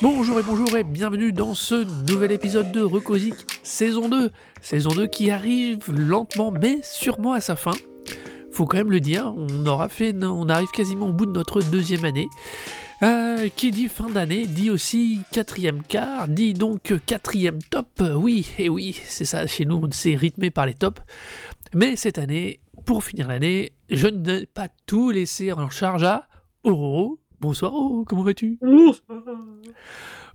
Bonjour et bonjour et bienvenue dans ce nouvel épisode de Recosic saison 2. Saison 2 qui arrive lentement mais sûrement à sa fin. Faut quand même le dire, on aura fait, on arrive quasiment au bout de notre deuxième année. Euh, qui dit fin d'année dit aussi quatrième quart, dit donc quatrième top. Oui, et oui, c'est ça, chez nous, c'est rythmé par les tops. Mais cette année, pour finir l'année, je ne vais pas tout laisser en charge à Aurore. Bonsoir, oh, comment vas-tu?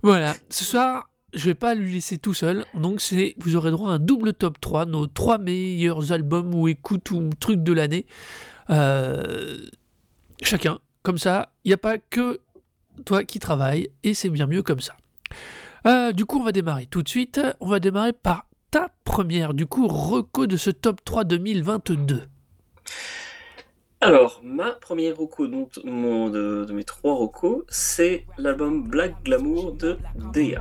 Voilà, ce soir, je vais pas lui laisser tout seul, donc c'est, vous aurez droit à un double top 3, nos trois meilleurs albums ou écoutes ou trucs de l'année. Euh, chacun, comme ça, il n'y a pas que toi qui travailles, et c'est bien mieux comme ça. Euh, du coup, on va démarrer tout de suite. On va démarrer par ta première, du coup, reco de ce top 3 2022. Alors, ma première roco donc, de, mes trois rocos, c'est l'album Black Glamour de Dea.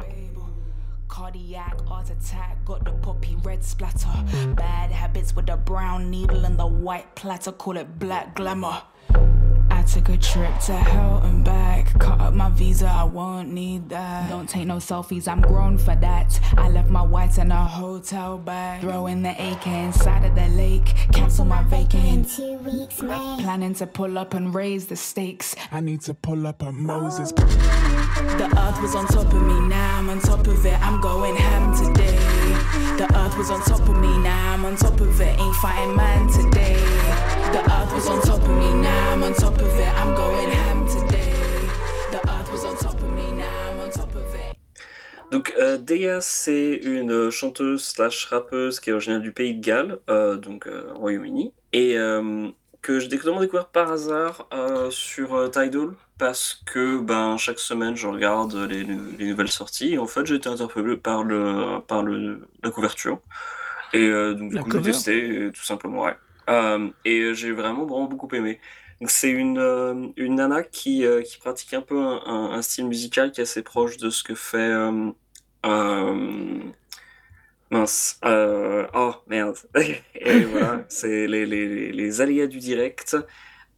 Cardiac heart attack, got the poppy red splatter. Bad habits with the brown needle and the white platter, call it black glamour. I took a trip to hell and back. Cut up my visa, I won't need that. Don't take no selfies, I'm grown for that. I left my whites in a hotel bag. Throw in the AK inside of the lake. Cancel my vacant. two weeks, mate. Planning to pull up and raise the stakes. I need to pull up a Moses. The earth was on top of me, now I'm on top of it. I'm going ham today. The earth was on top of me, now on top of it. Ain't man today. The earth was on top of me, now on top of it. I'm going ham today. The earth was on top of me, now I'm on top of it. Donc, euh, c'est une chanteuse slash rappeuse qui est originaire du pays de Galles, euh, donc euh, Royaume-Uni, et euh, que j'ai découvert par hasard euh, sur euh, Tidal, parce que ben, chaque semaine, je regarde les, les nouvelles sorties, et en fait, j'ai été interpellé par, le, par le, la couverture. Et euh, donc, du La coup, j'ai cover testé, euh, tout simplement, ouais. Et j'ai vraiment, vraiment beaucoup aimé. C'est une, une nana qui, qui pratique un peu un, un- un style musical qui est assez proche de ce que fait. Mince. euh, oh, merde. Et voilà, c'est les, les, les aléas du direct.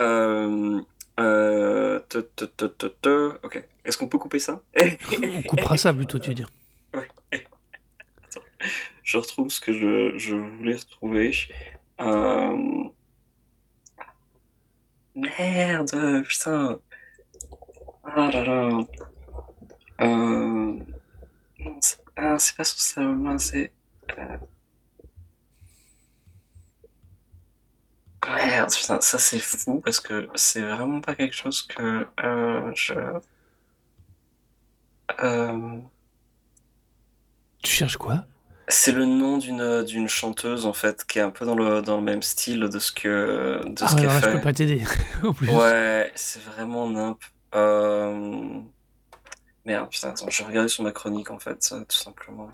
Euh, euh, te- te- te- te- te- Ok. Est-ce qu'on peut couper ça? On coupera ça plutôt, tu veux dire. Ouais. Attends. Je retrouve ce que je, je voulais retrouver. Merde, putain. Ah là là. Euh... non, c'est ah, c'est pas sur ça, c'est. Merde, putain, ça c'est fou parce que c'est vraiment pas quelque chose que euh, je. Euh... Tu cherches quoi? C'est le nom d'une d'une chanteuse en fait qui est un peu dans le dans le même style de ce que de Ah ce qu'elle là, je fait. peux pas t'aider. en plus. Ouais, c'est vraiment nimp. Euh... Merde, putain, attends, je regardais sur ma chronique en fait, ça, tout simplement.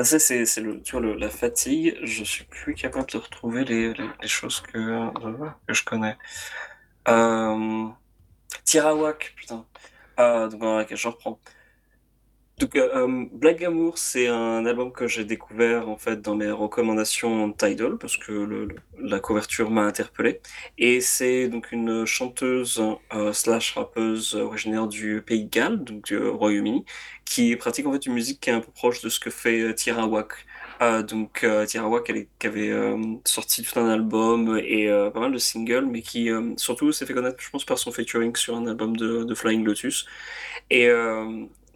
Ça, c'est c'est le tu vois le, la fatigue. Je suis plus capable de retrouver les, les, les choses que euh, que je connais. Euh... Tirawak, putain. Euh, donc, je reprends. Donc, euh, euh, Black Amour, c'est un album que j'ai découvert en fait dans mes recommandations Tidal parce que la couverture m'a interpellé. Et c'est donc une chanteuse euh, slash rappeuse originaire du Pays de Galles, donc du Royaume-Uni, qui pratique en fait une musique qui est un peu proche de ce que fait euh, Tirawak. Donc Tirawak, elle qui avait sorti tout un album et pas mal de singles, mais qui surtout s'est fait connaître, je pense, par son featuring sur un album de, de Flying Lotus. Et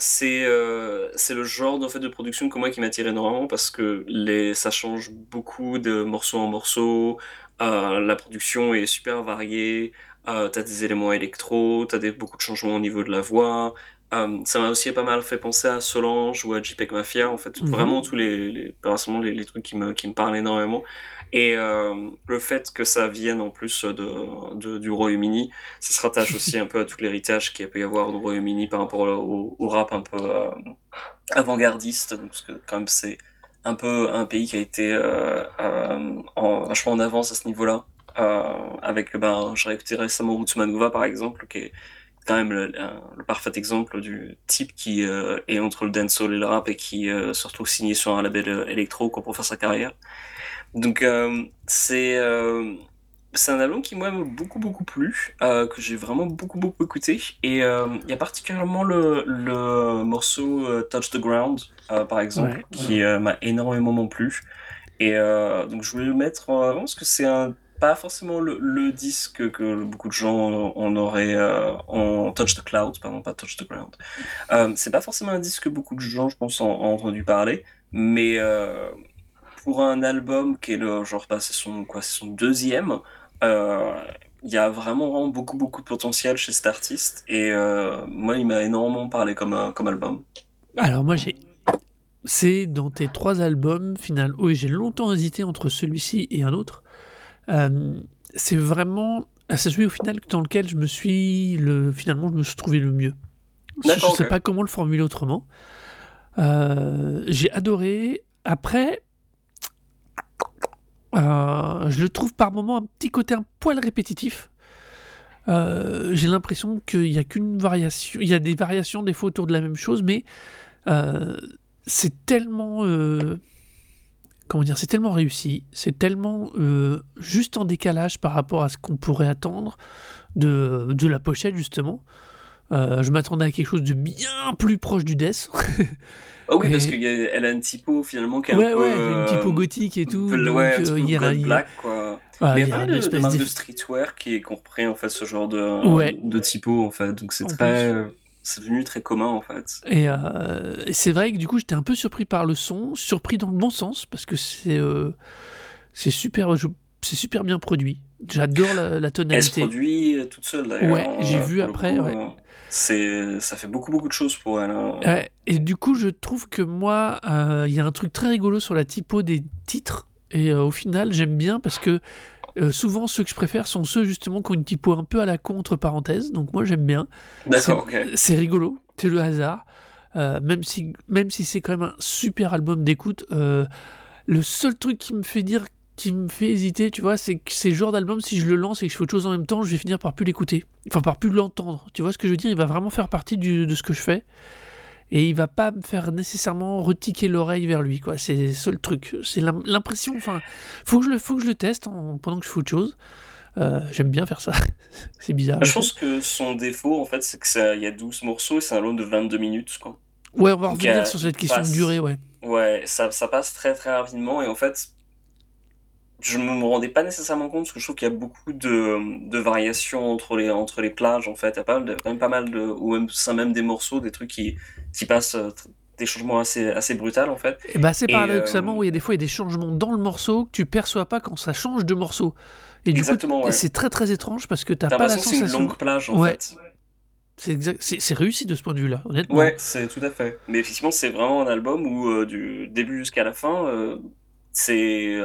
c'est euh, le genre en fait, de production que moi qui m'attire énormément parce que les, ça change beaucoup de morceau en morceau. Euh, la production est super variée. Euh, t'as des éléments électro, t'as des, beaucoup de changements au niveau de la voix. Euh, ça m'a aussi pas mal fait penser à Solange ou à JPEG Mafia, en fait, Mhm. vraiment tous les, les, les, les trucs qui me, qui me parlent énormément. Et euh, le fait que ça vienne en plus de, du Royaume-Uni, ça se rattache aussi un peu à tout l'héritage qu'il peut y avoir au Royaume-Uni par rapport au, rap un peu euh, avant-gardiste, parce que quand même c'est un peu un pays qui a été euh, en, vachement en avance à ce niveau-là. Avec, ben, j'ai réécouté récemment Rutsumanuva par exemple, qui est quand même le, parfait exemple du type qui est entre le dancehall et le rap et qui se retrouve signé sur un label électro quoi, pour faire sa carrière. Donc euh, c'est euh, c'est un album qui moi m'a beaucoup beaucoup plu, euh, que j'ai vraiment beaucoup beaucoup écouté. Et euh, il y a particulièrement le, le morceau euh, Touch the Ground par exemple Ouais, qui m'a énormément plu. Et donc je voulais le mettre en avant parce que c'est un pas forcément le, le disque que beaucoup de gens en auraient euh, en Touch the Cloud, pardon, pas Touch the Ground. C'est pas forcément un disque que beaucoup de gens, je pense, ont, ont entendu parler, mais pour un album qui est le genre, bah, c'est son quoi, son deuxième. euh, Il y a vraiment, vraiment beaucoup, beaucoup de potentiel chez cet artiste et euh, moi, il m'a énormément parlé comme, euh, comme album. Alors moi j'ai... C'est dans tes trois albums, final... oui j'ai longtemps hésité entre celui-ci et un autre. Euh, c'est vraiment... C'est celui au final dans lequel je me suis... Le... Finalement je me suis trouvé le mieux. Je ne sais pas comment le formuler autrement. Euh, j'ai adoré. Après, euh, je le trouve par moments un petit côté un poil répétitif. Euh, j'ai l'impression qu'il n'y a qu'une variation. Il y a des variations des fois autour de la même chose, mais euh, c'est tellement. comment dire C'est tellement réussi. C'est tellement juste en décalage par rapport à ce qu'on pourrait attendre de, de la pochette, justement. Je m'attendais à quelque chose de bien plus proche du death. Ah oui, parce qu'elle a une typo finalement qui est ouais, un peu. ouais, une typo euh, gothique et tout. Bl- donc, ouais, un euh, peu il y a- a- Black, quoi. Ah, Mais il y a a pas de, de marque streetwear qui est compris en fait ce genre de, Ouais. de typo en fait. Donc c'est très. C'est devenu très commun en fait. Et, euh, c'est vrai que du coup, j'étais un peu surpris par le son, surpris dans le bon sens, parce que c'est euh, c'est super, c'est super bien produit. J'adore la, la Elle se tonalité. produit euh, toute seule. Ouais, j'ai euh, vu après, ouais. C'est, ça fait beaucoup beaucoup de choses pour elle. hein. Et du coup, je trouve que moi, euh, il y a un truc très rigolo sur la typo des titres. Et euh, au final, j'aime bien parce que euh, souvent, ceux que je préfère sont ceux justement qui ont une typo un peu à la contre parenthèse. Donc moi, j'aime bien. D'accord. C'est rigolo, c'est le hasard. Même si, même si c'est quand même un super album d'écoute, le seul truc qui me fait dire, qui me fait hésiter, tu vois, c'est que c'est le genre d'album, si je le lance et que je fais autre chose en même temps, je vais finir par plus l'écouter. Enfin, par plus l'entendre. Tu vois ce que je veux dire? Il va vraiment faire partie du- de ce que je fais. Et il va pas me faire nécessairement retiquer l'oreille vers lui, quoi. C'est le seul truc. C'est l'im- l'impression, enfin, faut que je le, faut que je le teste en- pendant que je fais autre chose. Euh, J'aime bien faire ça. c'est bizarre. Je pense que son défaut en fait, c'est que ça, il y a 12 morceaux et c'est un long de 22 minutes quoi. Ouais, on va revenir euh, sur cette question de durée, ouais. Ouais, ça, ça passe très très rapidement et en fait, je ne me rendais pas nécessairement compte parce que je trouve qu'il y a beaucoup de, de variations entre les, entre les plages en fait. Il y a pas mal de, quand même pas mal de, ou même, c'est même des morceaux, des trucs qui, qui passent euh, des changements assez, assez brutals en fait. Et bah c'est paradoxalement, euh, où il y a des fois il y a des changements dans le morceau que tu perçois pas quand ça change de morceau. Et du Exactement, coup, ouais. c'est très très étrange parce que t'as pas la c'est une sensation. longue plage en Ouais. fait. C'est exact, c'est c'est réussi de ce point de vue-là, honnêtement. Ouais, c'est tout à fait. Mais effectivement, c'est vraiment un album où euh, du début jusqu'à la fin, euh, c'est.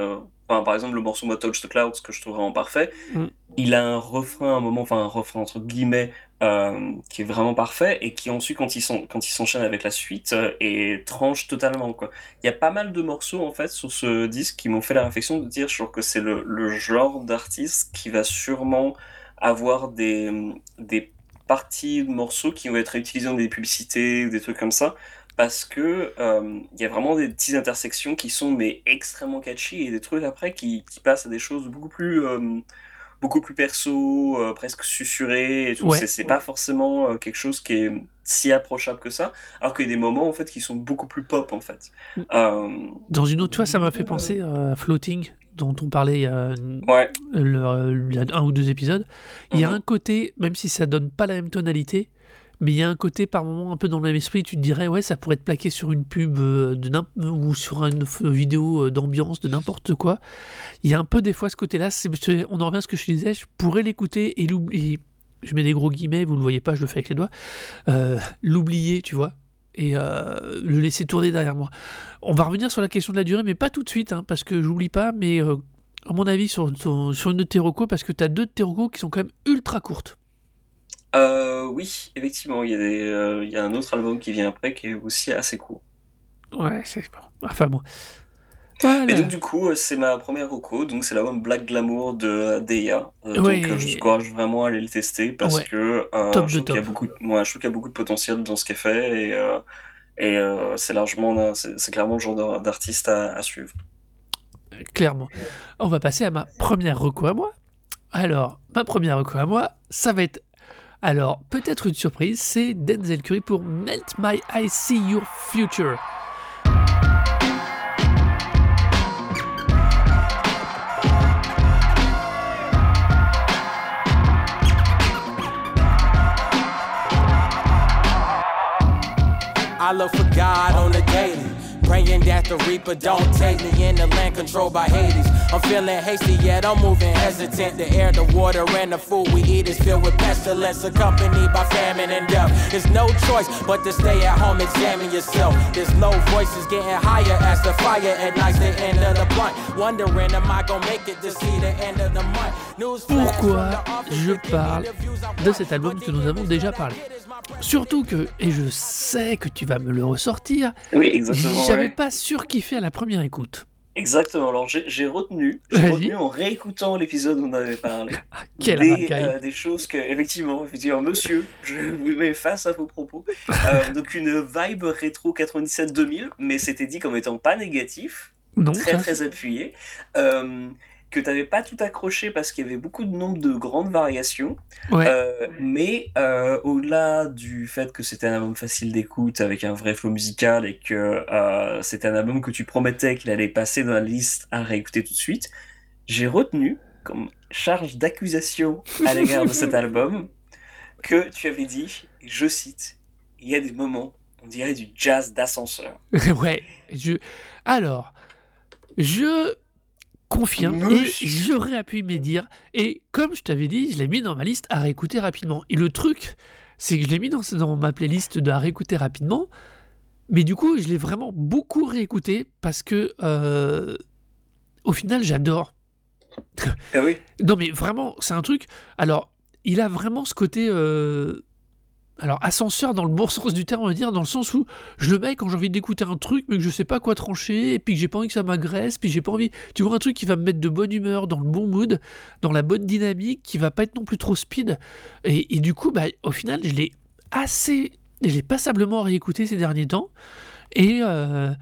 Euh, enfin, par exemple, le morceau moi, Touch the Clouds, que je trouve vraiment parfait, Mm. il a un refrain, un moment, enfin un refrain entre guillemets, euh, qui est vraiment parfait et qui ensuite, quand ils sont, quand ils s'enchaînent avec la suite, euh, et tranche totalement quoi. Il y a pas mal de morceaux en fait sur ce disque qui m'ont fait la réflexion de dire, je trouve que c'est le, le genre d'artiste qui va sûrement avoir des, des parties de morceaux qui vont être réutilisés dans des publicités ou des trucs comme ça parce que euh, il y a vraiment des petites intersections qui sont mais extrêmement catchy et des trucs après qui, qui passent à des choses beaucoup plus euh, beaucoup plus perso euh, presque tout Ouais. c'est c'est pas forcément euh, quelque chose qui est si approchable que ça alors qu'il y a des moments en fait qui sont beaucoup plus pop en fait Mm. Euh, Dans une autre, tu vois, ça m'a fait penser à Floating, dont on parlait il y a, une- ouais le- il y a un ou deux épisodes. Il y a Mhm. un côté, même si ça donne pas la même tonalité, mais il y a un côté par moment un peu dans le même esprit, tu te dirais, ouais, ça pourrait être plaqué sur une pub euh, de ou sur une vidéo euh, d'ambiance, de n'importe quoi. Il y a un peu des fois ce côté-là, on en revient à ce que je disais, je pourrais l'écouter et l'oublier. Je mets des gros guillemets, vous le voyez pas, je le fais avec les doigts. Euh, l'oublier, tu vois, et le laisser tourner derrière moi. On va revenir sur la question de la durée, mais pas tout de suite, hein, parce que j'oublie pas, mais à mon avis, sur, sur, sur une de parce que tu as deux de qui sont quand même ultra courtes. Euh, oui effectivement il y a des euh, il y a un autre album qui vient après qui est aussi assez court Ouais, c'est bon. Enfin bon. Voilà. Et donc, du coup, euh, c'est ma première reco. Donc, c'est l'album Black Glamour de Deia. Euh, Ouais. Donc, je vous encourage vraiment à aller le tester parce Ouais. que je, trouve qu'il y a beaucoup, ouais, je trouve qu'il y a beaucoup de potentiel dans ce qu'elle fait et, et c'est largement, c'est clairement le genre d'ar- d'artiste à, à suivre. clairement. On va passer à ma première reco à moi. Alors, ma première reco à moi, ça va être. Alors, peut-être une surprise, c'est Denzel Curry pour Melt My Eyes See Your Future. I look for God on the daily. Praying that the Reaper don't take me in the land controlled by Hades. I'm feeling hasty, yet I'm moving hesitant. The air, the water, and the food we eat is filled with pestilence, accompanied by famine and death. There's no choice but to stay at home, examine yourself. There's low voices getting higher as the fire ignites the end of the blunt. Wondering, am I gonna make it to see the end of the month? News Pourquoi je parle de cet album que nous avons déjà parlé? Surtout que, et je sais que tu vas me le ressortir, Oui, j'avais ouais. pas surkiffé à la première écoute. Exactement. Alors, j'ai retenu, retenu en réécoutant l'épisode où on avait parlé. Ah, quel des, euh, des choses que, effectivement, effectivement, monsieur, je vous mets face à vos propos. Euh, donc, une vibe rétro 97-2000, mais c'était dit comme étant pas négatif, Non, très ça, très appuyé. Euh, que tu n'avais pas tout accroché parce qu'il y avait beaucoup de nombre de grandes variations. ouais. Euh, mais euh, au-delà du fait que c'était un album facile d'écoute avec un vrai flow musical et que euh, c'était un album que tu promettais qu'il allait passer dans la liste à réécouter tout de suite, j'ai retenu comme charge d'accusation à l'égard de cet album que tu avais dit, et je cite, il y a des moments, on dirait du jazz d'ascenseur. ouais. Je... Alors, je confirme et Monsieur. je réappuie mes dires. Et comme je t'avais dit, je l'ai mis dans ma liste à réécouter rapidement. Et le truc, c'est que je l'ai mis dans, dans ma playlist de à réécouter rapidement. Mais du coup, je l'ai vraiment beaucoup réécouté parce que, euh, au final, j'adore. Ah oui, Non, mais vraiment, c'est un truc. Alors, il a vraiment ce côté. euh, Alors, ascenseur dans le bon sens du terme, on va dire, dans le sens où je le mets quand j'ai envie d'écouter un truc, mais que je sais pas quoi trancher, et puis que j'ai pas envie que ça m'agresse, puis j'ai pas envie. Tu vois, un truc qui va me mettre de bonne humeur, dans le bon mood, dans la bonne dynamique, qui va pas être non plus trop speed. Et, du coup, bah, au final, je l'ai assez. Je l'ai passablement réécouté ces derniers temps. Et, euh,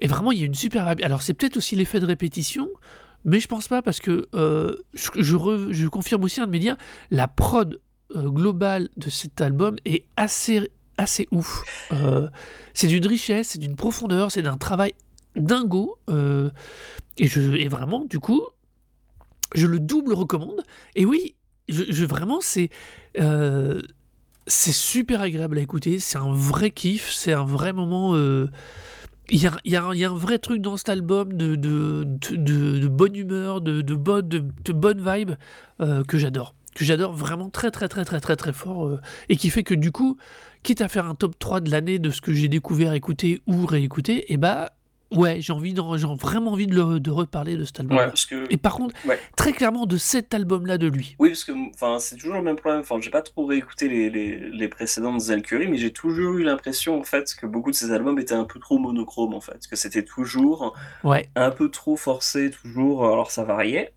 et vraiment, il y a une super. Alors, c'est peut-être aussi l'effet de répétition, mais je pense pas parce que euh, je, je confirme aussi un de mes dires, la prod euh, globale de cet album est assez, assez ouf. Euh, c'est d'une richesse, c'est d'une profondeur, c'est d'un travail dingo. euh, et, je, et vraiment, du coup, je le double recommande. Et oui, je, vraiment, c'est. c'est super agréable à écouter, c'est un vrai kiff, c'est un vrai moment. il y, a, y a un- vrai truc dans cet album de, de, de, bonne humeur, de, de, bonne, de, bonne vibe que j'adore. Que j'adore vraiment très très très très très très fort euh, et qui fait que du coup, quitte à faire un top 3 de l'année de ce que j'ai découvert, écouté ou réécouté, et bah ouais, j'ai envie j'ai vraiment envie de, le- de reparler de cet album. ouais, que Et par contre, Ouais. très clairement de cet album-là de lui. Oui, parce que enfin, c'est toujours le même problème. Enfin, j'ai pas trop réécouté les, les, Zel Curry, mais j'ai toujours eu l'impression en fait que beaucoup de ces albums étaient un peu trop monochromes en fait, que c'était toujours Ouais, un peu trop forcé, toujours. Alors ça variait.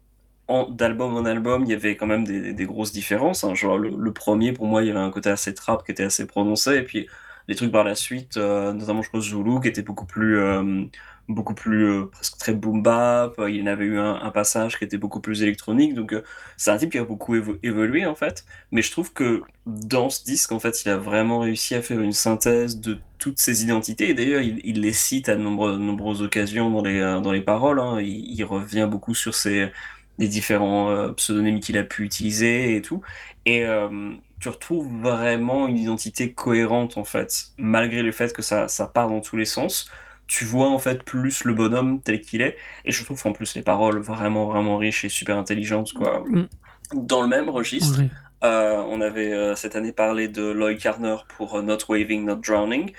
D'album en album, il y avait quand même des, grosses différences. hein. Genre le, premier, pour moi, il y avait un côté assez trap qui était assez prononcé, et puis les trucs par la suite, euh, notamment je pense Zulu, qui était beaucoup plus, euh, beaucoup plus euh, presque très boom bap. Il y en avait eu un, passage qui était beaucoup plus électronique. Donc c'est un type qui a beaucoup évo- évolué en fait. Mais je trouve que dans ce disque, en fait, il a vraiment réussi à faire une synthèse de toutes ses identités. Et d'ailleurs, il, les cite à de nombreuses, occasions dans les, dans les paroles. hein. Il, il revient beaucoup sur ses, les différents euh, pseudonymes qu'il a pu utiliser et tout. Et euh, tu retrouves vraiment une identité cohérente, en fait, malgré le fait que ça, ça part dans tous les sens. Tu vois, en fait, plus le bonhomme tel qu'il est. Et je trouve, en plus, les paroles vraiment, vraiment riches et super intelligentes, quoi. Mm. Dans le même registre, euh, on avait cette année parlé de Lloyd Carner pour Not Waving, Not Drowning.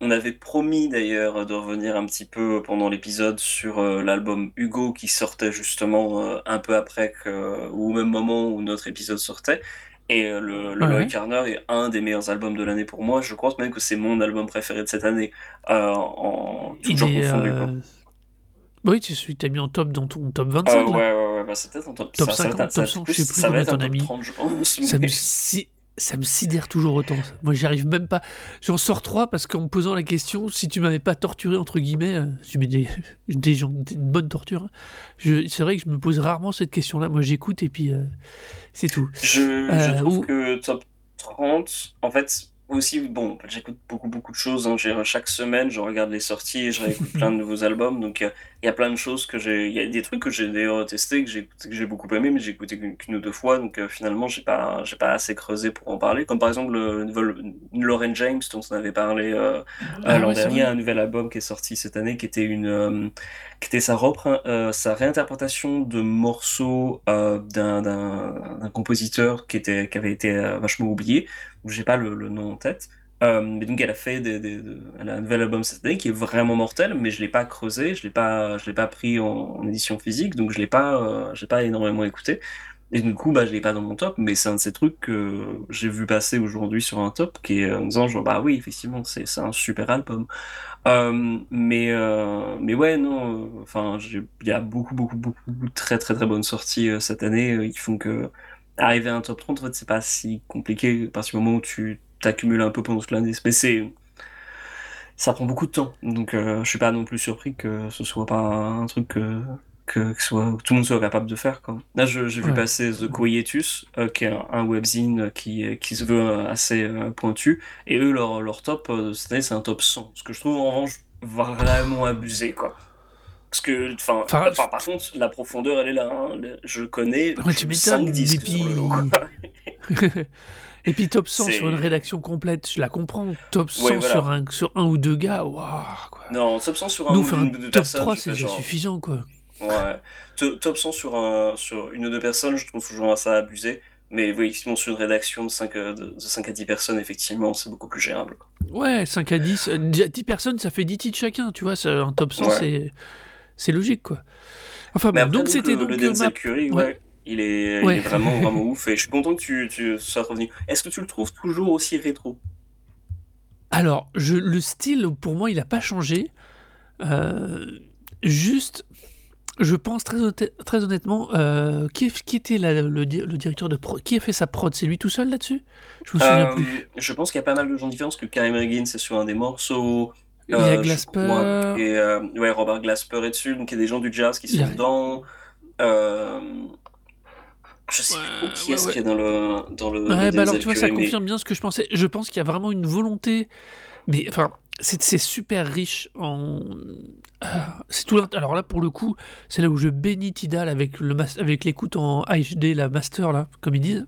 On avait promis d'ailleurs de revenir un petit peu pendant l'épisode sur euh, l'album Hugo qui sortait justement euh, un peu après que, ou au même moment où notre épisode sortait. Et euh, le, le Ouais, Lloyd ouais. Carner est un des meilleurs albums de l'année pour moi. Je pense même que c'est mon album préféré de cette année, en est, confondu. quoi. Oui, que t'as mis en top dans ton top Ah 25. ouais, ouais, ouais, bah, c'est peut-être un top, Top ça, ça va 50, être- ça top être 100, je sais plus ça va combien être un t'en as top mis. 30, je pense. Ça me, si- ça me sidère toujours autant. Moi, j'y arrive même pas. J'en sors trois parce qu'en me posant la question, si tu m'avais pas torturé, entre guillemets, euh, tu mets des, des gens, une bonne torture. hein. Je- C'est vrai que je me pose rarement cette question-là. Moi, j'écoute et puis euh, c'est tout. Je, je Euh, trouve ou- que top 30, en fait, aussi, bon, j'écoute beaucoup, beaucoup de choses. hein. Chaque semaine, je regarde les sorties et je réécoute plein de nouveaux albums. Donc, euh, il y a plein de choses que j'ai. Il y a des trucs que j'ai d'ailleurs testés, que j'ai j'ai beaucoup aimé, mais j'ai écouté qu'une ou deux fois. Donc, euh, finalement, j'ai pas, j'ai pas assez creusé pour en parler. Comme par exemple le nouvel Lauren James, dont on avait parlé euh, Ah l'an dernier, un nouvel album qui est sorti cette année, qui était une, euh, qui était sa repre- sa réinterprétation de morceaux d'un, compositeur qui était, qui avait été vachement oublié. où J'ai pas le, le nom en tête. Euh, donc elle a fait un nouvel album cette année qui est vraiment mortel, mais je l'ai pas creusé, je l'ai pas, je l'ai pas pris en, édition physique, donc je l'ai pas, euh, j'ai pas énormément écouté. Et du coup, bah, je l'ai pas dans mon top, mais c'est un de ces trucs que j'ai vu passer aujourd'hui sur un top, qui est en disant genre bah oui, effectivement, c'est un super album. Euh, mais euh, mais ouais, non, euh, enfin, il y a beaucoup beaucoup beaucoup de très très très bonnes sorties euh, cette année. euh, Ils font que arriver à un top 30, en fait, c'est pas si compliqué à partir du moment où tu t'accumules un peu pendant toute l'année. Mais c'est ça prend beaucoup de temps, donc euh, je suis pas non plus surpris que ce soit pas un truc que, que, que soit, que tout le monde soit capable de faire. Quoi. Là, je- j'ai vu Ouais. passer The Quietus, euh, qui est un, un webzine qui, qui se veut euh, assez euh, pointu, et eux, leur, leur top cette année, c'est un top 100, ce que je trouve en revanche vraiment abusé. Quoi. Parce que, enfin, par contre, la profondeur, elle est là. hein. Je connais Ouais, tu m'étonnes, 5 disques sur le lot. Et puis top 100 C'est- sur une rédaction complète, je la comprends. Top 100 Ouais, voilà. sur, un, sur un ou deux gars, waouh quoi. non, top 100 sur un Nous, ou une deux top personnes, 3, je c'est fais déjà suffisant quoi. Ouais. To- Top 100 sur, un, sur une ou deux personnes, je trouve toujours ça abusé. Mais oui, effectivement, sur une rédaction de 5, de, de 5 à 10 personnes, effectivement, c'est beaucoup plus gérable. Ouais, 5 à 10. euh, 10 personnes, ça fait 10 titres chacun, tu vois. ça, un top 100, Ouais. c'est, logique, quoi. Enfin, bon, donc c'était le, donc. le euh, Denzel ma- ouais. ouais, il, est, il Ouais. est vraiment, vraiment ouf. Et je suis content que tu, tu sois revenu. Est-ce que tu le trouves toujours aussi rétro? Alors, je, le style, pour moi, il n'a pas changé. Euh, juste, je pense très, très honnêtement, euh, qui, qui était la- le, di- le directeur de prod Qui a fait sa prod? C'est lui tout seul là-dessus? Je me souviens Euh, plus. Je pense qu'il y a pas mal de gens différents, parce que Karim Regan, c'est sur un des morceaux. Il y a Euh, Glasper. crois et, euh, ouais, Robert Glasper est dessus, donc il y a des gens du jazz qui sont a- dedans. Euh, je sais plus Ouais, trop qui ouais, est-ce ouais. qu'il y a dans le, dans le, Ouais, le bah alors tu vois, ça confirme bien ce que je pensais. Je pense qu'il y a vraiment une volonté, mais enfin, c'est super riche en. Ah, C'est tout. Alors là, pour le coup, c'est là où je bénis Tidal avec le mas- avec l'écoute en HD, la master là, comme ils disent.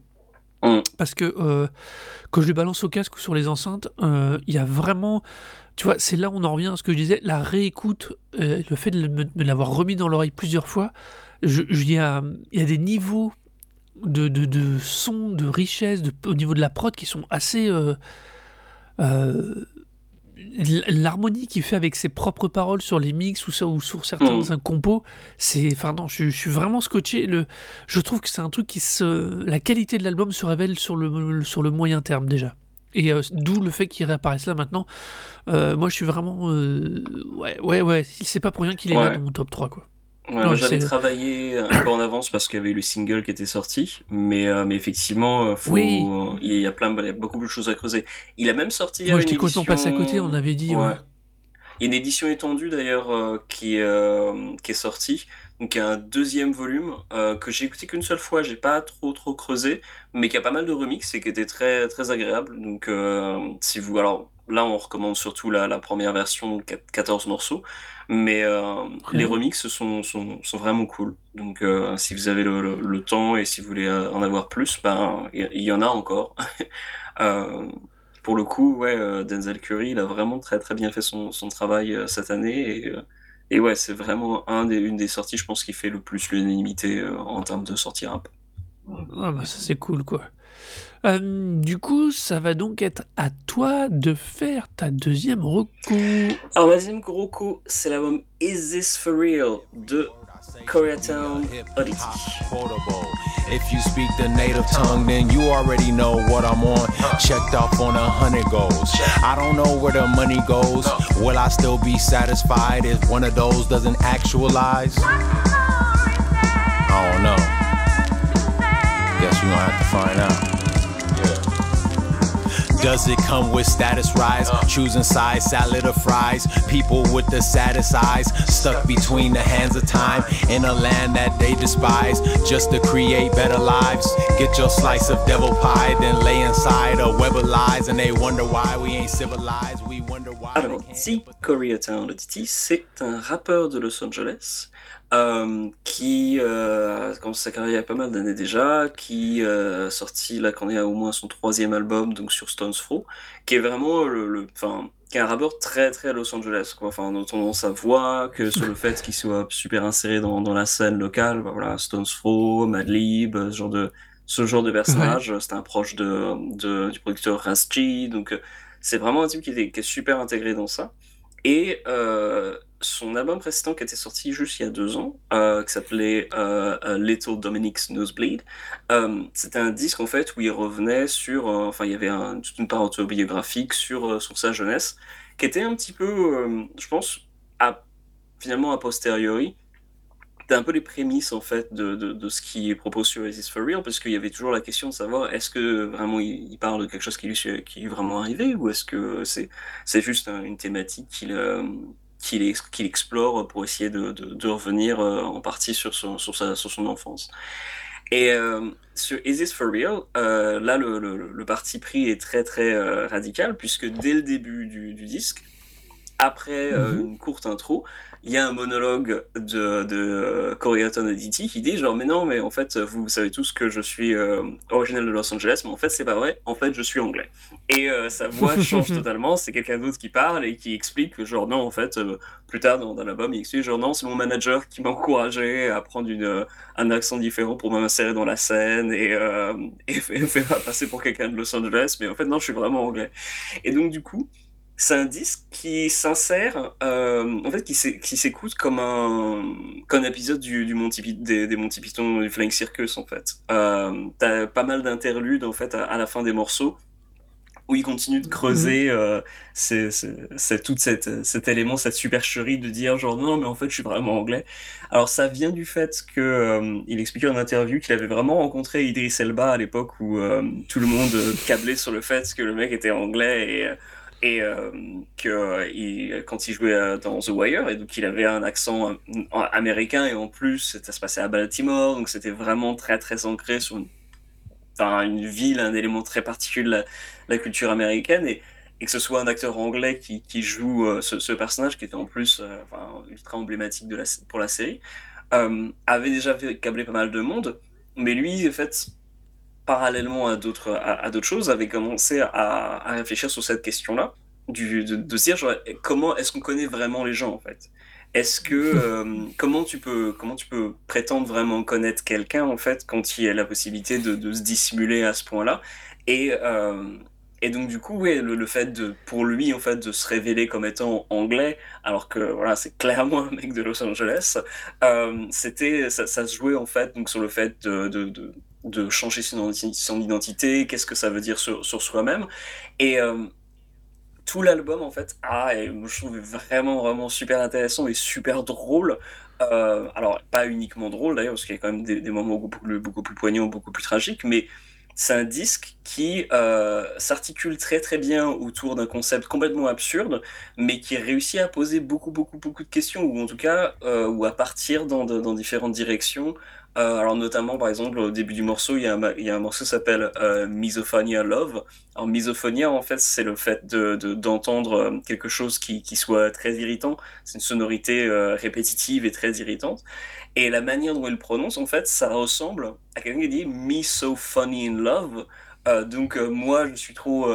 Mm. Parce que euh, quand je les balance au casque ou sur les enceintes, euh, il y a vraiment, tu vois, c'est là où on en revient à ce que je disais, la réécoute, euh, le fait de l'avoir remis dans l'oreille plusieurs fois, je- je- il y a, il y a des niveaux de, de, de son, de richesse, de, au niveau de la prod qui sont assez. euh, euh, L'harmonie qu'il fait avec ses propres paroles sur les mix ou, ça, ou sur certains Mm. compos, c'est. Enfin, non, je, je suis vraiment scotché. Le, je trouve que c'est un truc qui se. La qualité de l'album se révèle sur le, sur le moyen terme déjà. Et euh, d'où le fait qu'il réapparaisse là maintenant. Moi, je suis vraiment. ouais, ouais, ouais. C'est pas pour rien qu'il est là dans mon top 3, quoi. Ouais, Non, moi, j'avais travaillé un peu en avance parce qu'il y avait eu le single qui était sorti, mais, euh, mais effectivement, faut- Oui. il y a plein, il y a beaucoup de choses à creuser. Il a même sorti Moi, j'étais une complètement passé à côté, édition- on avait dit. Ouais. ouais. Il y a une édition étendue d'ailleurs euh, qui, est, euh, qui est sortie, donc il y a un deuxième volume euh, que j'ai écouté qu'une seule fois, j'ai pas trop trop creusé, mais qui a pas mal de remix et qui était très très agréable. Donc euh, si vous, alors là on recommande surtout la, la première version, quat- 14 morceaux, mais euh, les remixes sont, sont, sont vraiment cool. Donc euh, si vous avez le, le- le temps et si vous voulez euh, en avoir plus, ben il y, en a encore. Pour le coup, ouais, Denzel Curry, il a vraiment très très bien fait son, son travail cette année et, et ouais, c'est vraiment un des, une des sorties, je pense, qui fait le plus l'unanimité euh, en termes de sortie rap. Ah bah ça c'est cool quoi. Euh, du coup, ça va donc être à toi de faire ta deuxième recours. Alors, ma deuxième gros coup, c'est l'album Is This For Real de Koreatown Oddity. Portable. If you speak the native tongue, then you already know what I'm on. Checked off on a hundred goals. I don't know where the money goes. Will I still be satisfied if one of those doesn't actualize? I don't know. Guess you gonna have to find out. Does it come with status rise? Choosing size, salad or fries. People with the saddest eyes, stuck between the hands of time in a land that they despise, just to create better lives. Get your slice of devil pie, then lay inside a web of lies, and they wonder why we ain't civilized. We wonder why. Alors, T. Koreatown, le Titi, c'est un rappeur de Los Angeles euh, qui euh, a commencé sa carrière il y a pas mal d'années déjà, qui euh, a sorti, là, qu'on est à au moins son troisième album, donc sur Stones Throw, qui est vraiment le, enfin, qui est un rappeur très très Los Angeles, quoi. Enfin, notamment sa voix, que sur le fait qu'il soit super inséré dans, dans la scène locale, bah, voilà, Stones Throw, Madlib, ce genre de, ce genre de personnage, c'était un proche de, de- du producteur Ras donc euh, c'est vraiment un type qui est, qui est super intégré dans ça. Et euh, son album précédent qui était sorti juste il y a deux ans, euh, qui s'appelait euh, Little Dominic's Nosebleed, euh, c'était un disque en fait où il revenait sur, enfin il y avait toute une part autobiographique sur, sur sa jeunesse, qui était un petit peu, je pense, finalement a posteriori, c'était un peu les prémices en fait de, de, ce qu'il propose sur Is This For Real, parce qu'il y avait toujours la question de savoir est-ce que vraiment il, parle de quelque chose qui lui, qui est vraiment arrivé, ou est-ce que c'est c'est juste un- une thématique qu'il qu'il ex- qu'il explore pour essayer de, revenir euh, en partie sur son, enfance. Et euh, sur Is This For Real, euh, là le, parti pris est très très euh, radical, puisque dès le début du disque, après euh, Mhm. une courte intro, il y a un monologue de, de euh, Koreaton Aditi qui dit genre mais non mais en fait vous savez tous que je suis euh, original de Los Angeles mais en fait c'est pas vrai. En fait je suis anglais. Et euh, sa voix change totalement. C'est quelqu'un d'autre qui parle et qui explique que genre non en fait plus tard dans, dans l'album il explique genre non c'est mon manager qui m'encourageait à prendre une, un accent différent pour m'insérer dans la scène et, et fait passer pour quelqu'un de Los Angeles. Mais en fait non je suis vraiment anglais. Et donc du coup c'est un disque qui s'insère, euh, en fait, qui s'é- qui s'écoute comme un, comme un épisode du, du Monty, des, des Monty Python du Flying Circus, en fait. Euh, T'as pas mal d'interludes, en fait, à, à la fin des morceaux, où il continue de creuser euh, c'est, tout cette, cet élément, cette supercherie de dire genre non, mais en fait, je suis vraiment anglais. Alors, ça vient du fait que euh, il expliquait en interview qu'il avait vraiment rencontré Idris Elba à l'époque où tout le monde câblait sur le fait que le mec était anglais et et euh, que euh, quand il jouait euh, dans The Wire et donc il avait un accent euh, américain et en plus ça se passait à Baltimore donc c'était vraiment très très ancré sur une, ville un élément très particulier de la, culture américaine et, que ce soit un acteur anglais qui, joue ce, personnage qui était en plus euh, ultra emblématique pour la série avait déjà fait câbler pas mal de monde mais lui en fait parallèlement à d'autres à, à d'autres choses, avait commencé à, à réfléchir sur cette question-là, du, de, de se dire genre, comment est-ce qu'on connaît vraiment les gens en fait? Est-ce que euh, comment tu peux comment tu peux prétendre vraiment connaître quelqu'un en fait quand il y a la possibilité de, de se dissimuler à ce point-là? Et euh, et donc du coup, le, le fait de, pour lui en fait, de se révéler comme étant anglais, alors que voilà, c'est clairement un mec de Los Angeles, euh, c'était, ça, ça se jouait en fait donc sur le fait de, de, de, de changer son, identi- son identité, qu'est-ce que ça veut dire sur, soi-même, et euh, tout l'album en fait, ah, je trouve vraiment vraiment super intéressant et super drôle. Euh, alors pas uniquement drôle d'ailleurs, parce qu'il y a quand même des, moments beaucoup plus, poignants, beaucoup plus tragiques, mais c'est un disque qui euh, s'articule très très bien autour d'un concept complètement absurde, mais qui réussit à poser beaucoup beaucoup beaucoup de questions, ou en tout cas, ou à partir dans différentes directions. Euh, alors notamment, par exemple, au début du morceau, il y a un, morceau qui s'appelle euh, Misophonia Love. Alors misophonia, en fait, c'est le fait de, de- d'entendre euh, quelque chose qui, soit très irritant. C'est une sonorité répétitive et très irritante. Et la manière dont il prononce, en fait, ça ressemble à quelqu'un qui dit Me so funny in love. Donc moi, je suis trop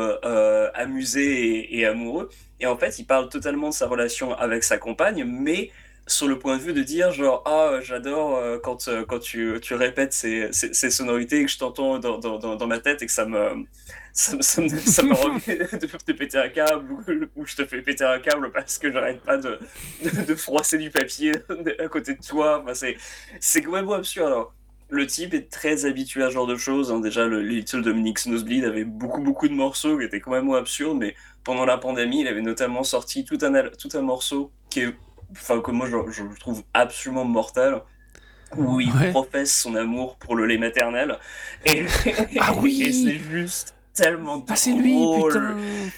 amusé et, et amoureux. Et en fait, il parle totalement de sa relation avec sa compagne, mais sur le point de vue de dire genre ah j'adore euh, quand euh, quand tu, tu répètes ces, ces, ces sonorités et que je t'entends dans, dans, dans, ma tête et que ça me ça, me- ça me, ça me remet de, de péter un câble ou, ou je te fais péter un câble parce que j'arrête pas de, de, de froisser du papier à côté de toi enfin, c'est c'est complètement absurde alors le type est très habitué à ce genre de choses. hein. Déjà, le Little Dominic Nosebleed avait beaucoup, beaucoup de morceaux qui étaient quand même absurdes, mais pendant la pandémie, il avait notamment sorti tout un, tout un morceau qui est, enfin, que moi je, je trouve absolument mortel, où il Ouais. professe son amour pour le lait maternel. Et, Ah oui et c'est juste tellement Ah, c'est lui, drôle. putain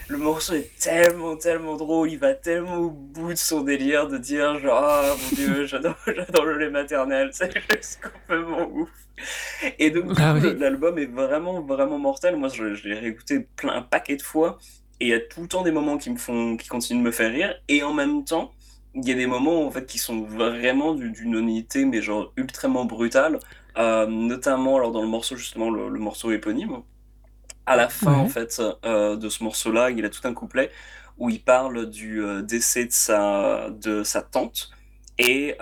Le morceau est tellement, tellement drôle, il va tellement au bout de son délire de dire genre ah mon dieu j'adore, j'adore le lait maternel, c'est juste complètement ouf. Et donc Ah oui. l'album est vraiment vraiment mortel. Moi je, je l'ai réécouté plein un paquet de fois et il y a tout le temps des moments qui me font, qui continuent de me faire rire et en même temps il y a des moments en fait qui sont vraiment du- d'une honnêteté mais genre ultrament brutale, Euh, notamment alors dans le morceau justement le, le morceau éponyme à la fin Ouais. en fait euh, de ce morceau-là, il a tout un couplet où il parle du euh, décès de sa de sa tante et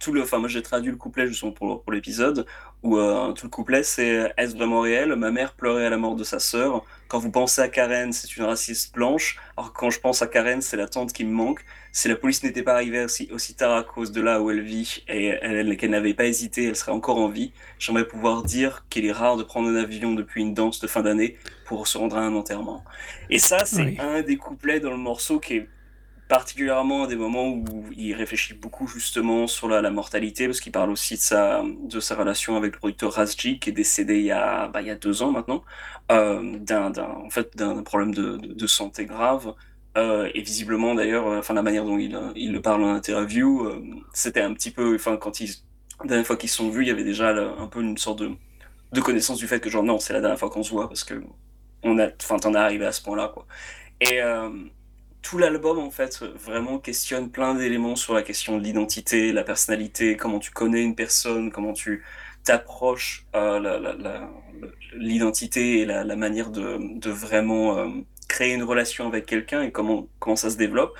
tout le, enfin moi j'ai traduit le couplet justement pour, pour l'épisode où tout le couplet c'est est-ce vraiment réel? Ma mère pleurait à la mort de sa sœur. Quand vous pensez à Karen, c'est une raciste blanche. Alors quand je pense à Karen, c'est la tante qui me manque. Si la police n'était pas arrivée aussi, aussi tard à cause de là où elle vit et elle- qu'elle n'avait pas hésité, elle serait encore en vie. J'aimerais pouvoir dire qu'il est rare de prendre un avion depuis une danse de fin d'année pour se rendre à un enterrement. Et ça, c'est Oui. un des couplets dans le morceau qui est particulièrement des moments où il réfléchit beaucoup justement sur la, la mortalité, parce qu'il parle aussi de sa, de sa relation avec le producteur Razji, qui est décédé il y a, bah, il y a deux ans maintenant, euh, d'un, en fait, problème de, de, santé grave. Euh, et visiblement d'ailleurs, euh, enfin la manière dont il, il le parle en interview, euh, c'était un petit peu, enfin quand ils, la dernière fois qu'ils se sont vus, il y avait déjà un peu une sorte de, de connaissance du fait que genre non, c'est la dernière fois qu'on se voit parce que on a, enfin t'en es arrivé à ce point-là quoi. Et tout l'album en fait vraiment questionne plein d'éléments sur la question de l'identité, la personnalité, comment tu connais une personne, comment tu t'approches euh, l'identité et la, la manière de, de vraiment euh, créer une relation avec quelqu'un et comment, comment ça se développe.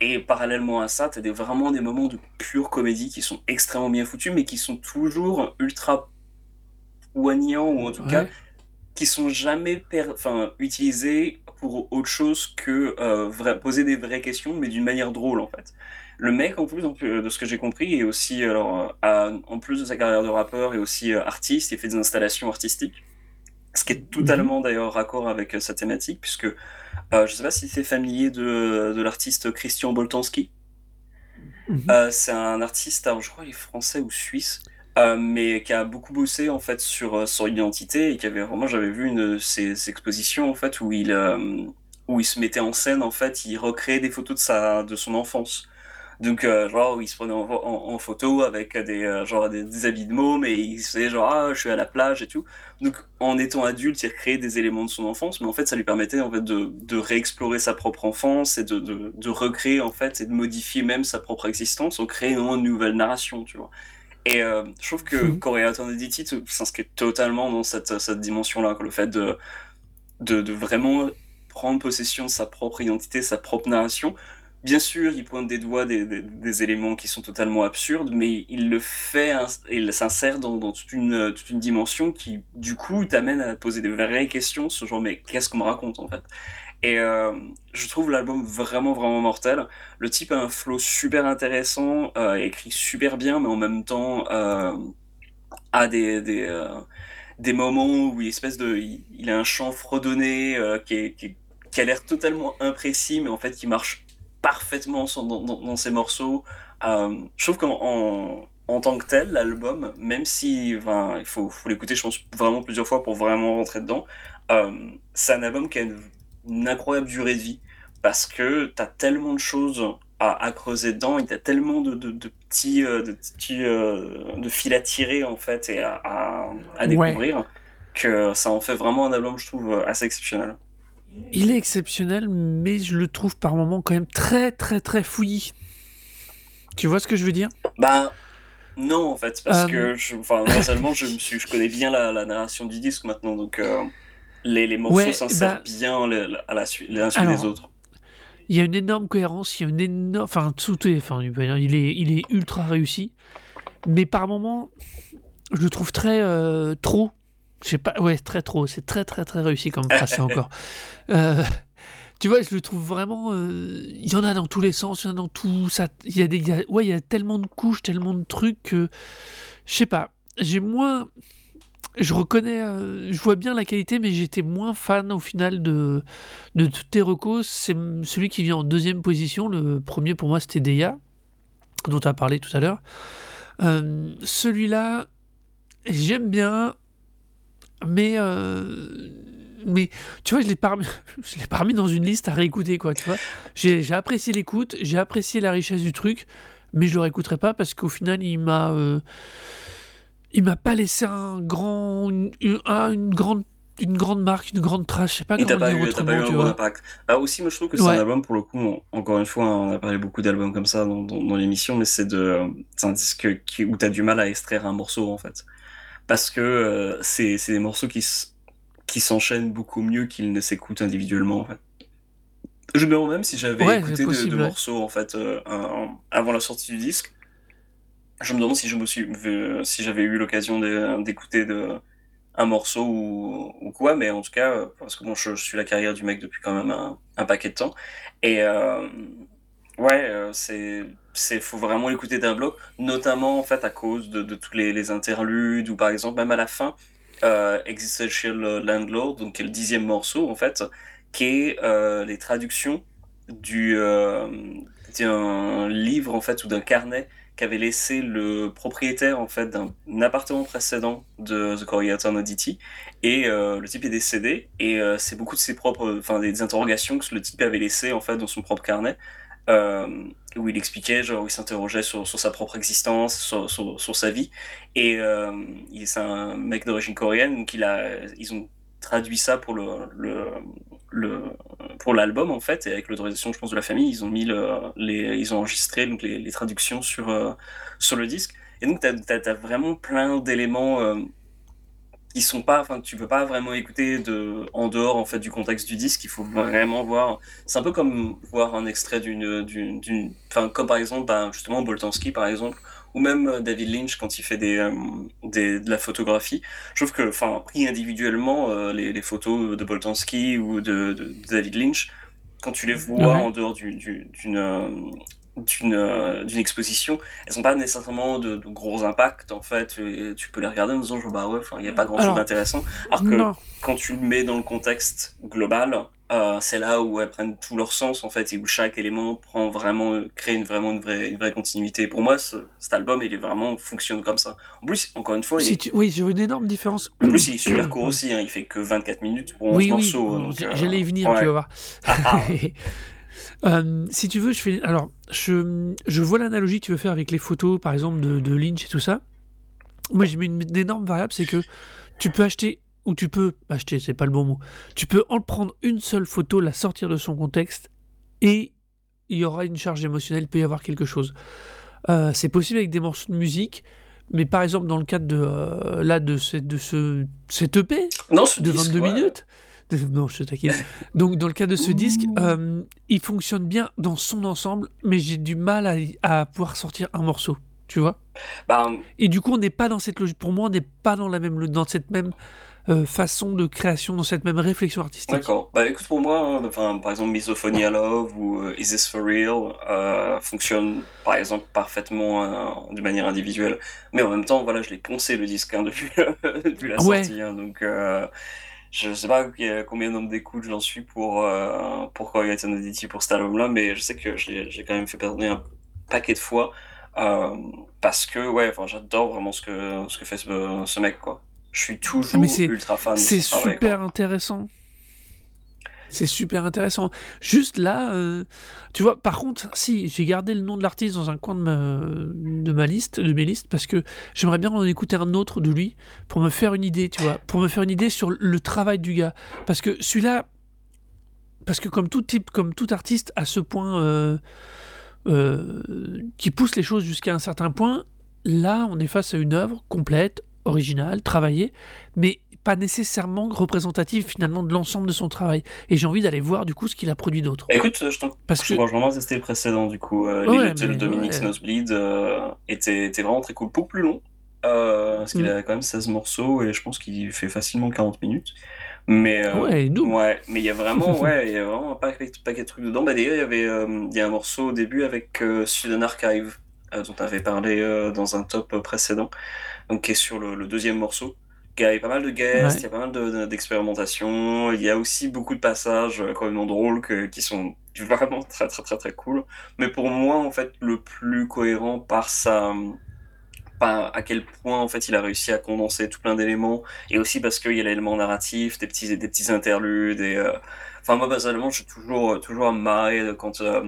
Et parallèlement à ça, tu as des, vraiment des moments de pure comédie qui sont extrêmement bien foutus, mais qui sont toujours ultra poignants, ou en tout cas qui sont jamais utilisés pour autre chose que euh, vrai- poser des vraies questions, mais d'une manière drôle en fait. Le mec, en plus, euh, de ce que j'ai compris, est aussi, alors, euh, a- en plus de sa carrière de rappeur, est aussi artiste, il fait des installations artistiques, ce qui est totalement d'ailleurs raccord avec sa thématique, puisque euh, je sais pas si c'est familier de, de l'artiste Christian Boltanski. Mhm. Euh, c'est un artiste, alors je crois qu'il est français ou suisse, euh, mais qui a beaucoup bossé en fait sur euh, son identité et qui avait vraiment, j'avais vu une ses expositions en fait où il euh, où il se mettait en scène en fait, il recréait des photos de sa de son enfance. Donc euh, genre il se prenait en, photo avec des genre des, habits de môme et il faisait genre ah je suis à la plage et tout. Donc en étant adulte, il recréait des éléments de son enfance, mais en fait ça lui permettait en fait de, de réexplorer sa propre enfance et de, de, de recréer en fait et de modifier même sa propre existence en créant une nouvelle narration, tu vois. Et euh, je trouve que. Korea Identity s'inscrit totalement dans cette, cette dimension-là, le fait de, de, de vraiment prendre possession de sa propre identité, sa propre narration. Bien sûr, il pointe des doigts des, des, des éléments qui sont totalement absurdes, mais il le fait, il s'insère dans, dans toute, une, toute une dimension qui, du coup, t'amène à poser des vraies questions sur genre, mais qu'est-ce qu'on me raconte en fait? Et euh, je trouve l'album vraiment, vraiment mortel. Le type a un flow super intéressant, euh, écrit super bien, mais en même temps euh, a des, des, des moments où il, espèce de, il, a un chant fredonné qui, est- qui, a l'air totalement imprécis, mais en fait qui marche parfaitement dans, dans, ses morceaux. Je trouve qu'en en, tant que tel, l'album, même si il faut, l'écouter, je pense, vraiment plusieurs fois pour vraiment rentrer dedans, c'est un album qui a une, une incroyable durée de vie parce que tu as tellement de choses à, à creuser dedans, il y a tellement de, de, de petits, euh, de, petits euh, de fils à tirer en fait et à, à, à Ouais. découvrir que ça en fait vraiment un album, je trouve, assez exceptionnel. Il est exceptionnel, mais je le trouve par moments quand même très très très fouillis. Tu vois ce que je veux dire? Bah non en fait parce Euh, que je, enfin je me suis, je connais bien la, la narration du disque maintenant donc euh, les, les morceaux Ouais, s'insèrent bah- bien les- à la suite les uns sur les autres. Il y a une énorme cohérence, il y a une énorme. Enfin, tout est. Enfin, il est, il est ultra réussi. Mais par moments, je le trouve très euh, trop. Je sais pas. Ouais, très trop. C'est très, très, très réussi comme ça encore. Euh, tu vois, je le trouve vraiment. euh, Il y en a dans tous les sens, il y en a dans tout. Ça, il y a des. il y a- ouais, il y a tellement de couches, tellement de trucs que. Je sais pas. j'ai moins. Je reconnais, euh, je vois bien la qualité, mais j'étais moins fan au final de, de recos. C'est celui qui vient en deuxième position. Le premier pour moi, c'était Deya, dont tu as parlé tout à l'heure. Euh, celui-là, j'aime bien, mais, euh, mais tu vois, je l'ai pas, pas remis dans une liste à réécouter, quoi, tu vois. J'ai apprécié l'écoute, j'ai apprécié la richesse du truc, mais je le réécouterai pas parce qu'au final, il m'a, il m'a pas laissé un grand, une, une- un- une grande, une grande marque, une grande trace. Je sais pas comment pas, dire eu, pas eu autrement, un bon impact. Ah, aussi, moi je trouve que c'est Ouais. un album, pour le coup, on- encore une fois, on a parlé beaucoup d'albums comme ça dans, dans, dans l'émission, mais c'est de, c'est un disque qui, où t'as du mal à extraire un morceau en fait. Parce que euh, c'est, c'est des morceaux qui, qui s'enchaînent beaucoup mieux qu'ils ne s'écoutent individuellement en fait. Je me demande même si j'avais Ouais, écouté c'est de, possible, de ouais. morceaux en fait euh, un- avant la sortie du disque. Je me demande si j'avais eu l'occasion d'écouter un morceau ou, quoi, mais en tout cas, euh, parce que bon, je, suis la carrière du mec depuis quand même un, paquet de temps. Et euh, ouais, euh, c'est, faut vraiment l'écouter d'un bloc, notamment en fait à cause de, tous les, interludes, ou par exemple, même à la fin, euh, Existential Landlord, donc qui est le dixième morceau en fait, qui est les traductions du, d'un livre en fait, ou d'un carnet qu'avait laissé le propriétaire en fait d'un appartement précédent de The Koreatown Oddity. Et euh, le type est décédé. Et euh, c'est beaucoup de ses propres enfin des interrogations que le type avait laissées en fait dans son propre carnet. Euh, où il expliquait genre il s'interrogeait sur, sur sa propre existence sur, sur, sa vie. Et euh, c'est un mec d'origine coréenne donc ils ont traduit ça pour le, le, le pour l'album en fait et avec l'autorisation je pense de la famille ils ont mis le, les ils ont enregistré donc les, les traductions sur euh, sur le disque. Et donc t'as as, as vraiment plein d'éléments euh, qui sont pas enfin tu peux pas vraiment écouter de en dehors en fait du contexte du disque. Il faut vraiment voir. C'est un peu comme voir un extrait d'une d'une d'une- enfin comme par exemple bah, justement Boltanski par exemple ou même euh, David Lynch quand il fait des, euh, des de la photographie je trouve que enfin pris individuellement euh, les, les photos de Boltanski ou de, David Lynch quand tu les vois Ouais. en dehors du- du- d'une d'une d'une exposition elles n'ont pas nécessairement de, de gros impacts en fait et tu peux les regarder en disant bah ouais il n'y a pas grand chose d'intéressant alors que Non. quand tu le mets dans le contexte global euh, c'est là où elles prennent tout leur sens en fait et où chaque élément prend vraiment crée une vraiment une vraie une vraie continuité pour moi ce- cet album il est vraiment fonctionne comme ça en plus encore une fois il est, Oui, j'ai une énorme différence. en plus il est super court aussi hein, il fait que 24 minutes pour 11 Oui, oui, morceaux j'allais y venir, ouais. tu vas voir. Euh, si tu veux, je fais. Alors, je, je vois l'analogie que tu veux faire avec les photos, par exemple, de, de Lynch et tout ça. Moi, j'ai mis une, une énorme variable, c'est que tu peux acheter, ou tu peux acheter, c'est pas le bon mot. Tu peux en prendre une seule photo, la sortir de son contexte, et il y aura une charge émotionnelle, il peut y avoir quelque chose. Euh, c'est possible avec des morceaux de musique, mais par exemple, dans le cadre de, euh, là, de, ce, de ce, cet EP, non ce de disque, 22 ouais. minutes. Non, je taquine. Donc, dans le cas de ce disque, euh, il fonctionne bien dans son ensemble, mais j'ai du mal à, à pouvoir sortir un morceau, tu vois? bah, Et du coup, on n'est pas dans cette logique. Pour moi, on n'est pas dans la même, dans cette même euh, façon de création, dans cette même réflexion artistique. D'accord. Bah écoute, pour moi, enfin, par exemple, Misophonia Love ou euh, Is This For Real euh, fonctionnent, par exemple, parfaitement euh, de manière individuelle. Mais en même temps, voilà, je l'ai poncé le disque hein, depuis, depuis la Ouais. sortie. hein, donc, euh, je sais pas euh, combien de nombre d'écoutes j'en suis pour, euh, pour Oddity pour cet album-là, mais je sais que j'ai quand même fait perdre un paquet de fois. euh, parce que, ouais, j'adore vraiment ce que, ce que fait ce, ce mec, quoi. Je suis toujours mais c'est- ultra fan C'est super intéressant. C'est super intéressant. Juste là, euh, tu vois, par contre, si, j'ai gardé le nom de l'artiste dans un coin de ma, de ma liste, de mes listes, parce que j'aimerais bien en écouter un autre de lui pour me faire une idée, tu vois, pour me faire une idée sur le travail du gars. Parce que celui-là, parce que comme tout type, comme tout artiste, à ce point euh, euh, qui pousse les choses jusqu'à un certain point, là, on est face à une œuvre complète, originale, travaillée, mais pas nécessairement représentative finalement de l'ensemble de son travail. Et j'ai envie d'aller voir du coup ce qu'il a produit d'autre. Écoute, je t'en- Parce que vraiment à tester le précédent du coup. Euh, Ouais, mais- Dominic's ouais. Nosebleed euh, était, était vraiment très cool. Beaucoup plus long, euh, parce qu'il Mm. a quand même 16 morceaux et je pense qu'il fait facilement 40 minutes. Mais, euh, ouais, ouais, mais il y a vraiment, ouais, il y a vraiment un paquet, paquet de trucs dedans. Bah, d'ailleurs, il y avait euh, il y a un morceau au début avec euh, Student Archive euh, dont tu avais parlé euh, dans un top précédent, donc qui est sur le, le deuxième morceau. Il y a pas mal de guests, Ouais. il y a pas mal de- de- d'expérimentations, il y a aussi beaucoup de passages euh, quand même drôles que- qui sont vraiment très très très très cool. Mais pour moi, en fait, le plus cohérent par sa à quel point en fait il a réussi à condenser tout plein d'éléments. Et aussi parce qu'il y a l'élément narratif, des petits des petits interludes et euh, enfin moi personnellement je suis toujours toujours à quand euh,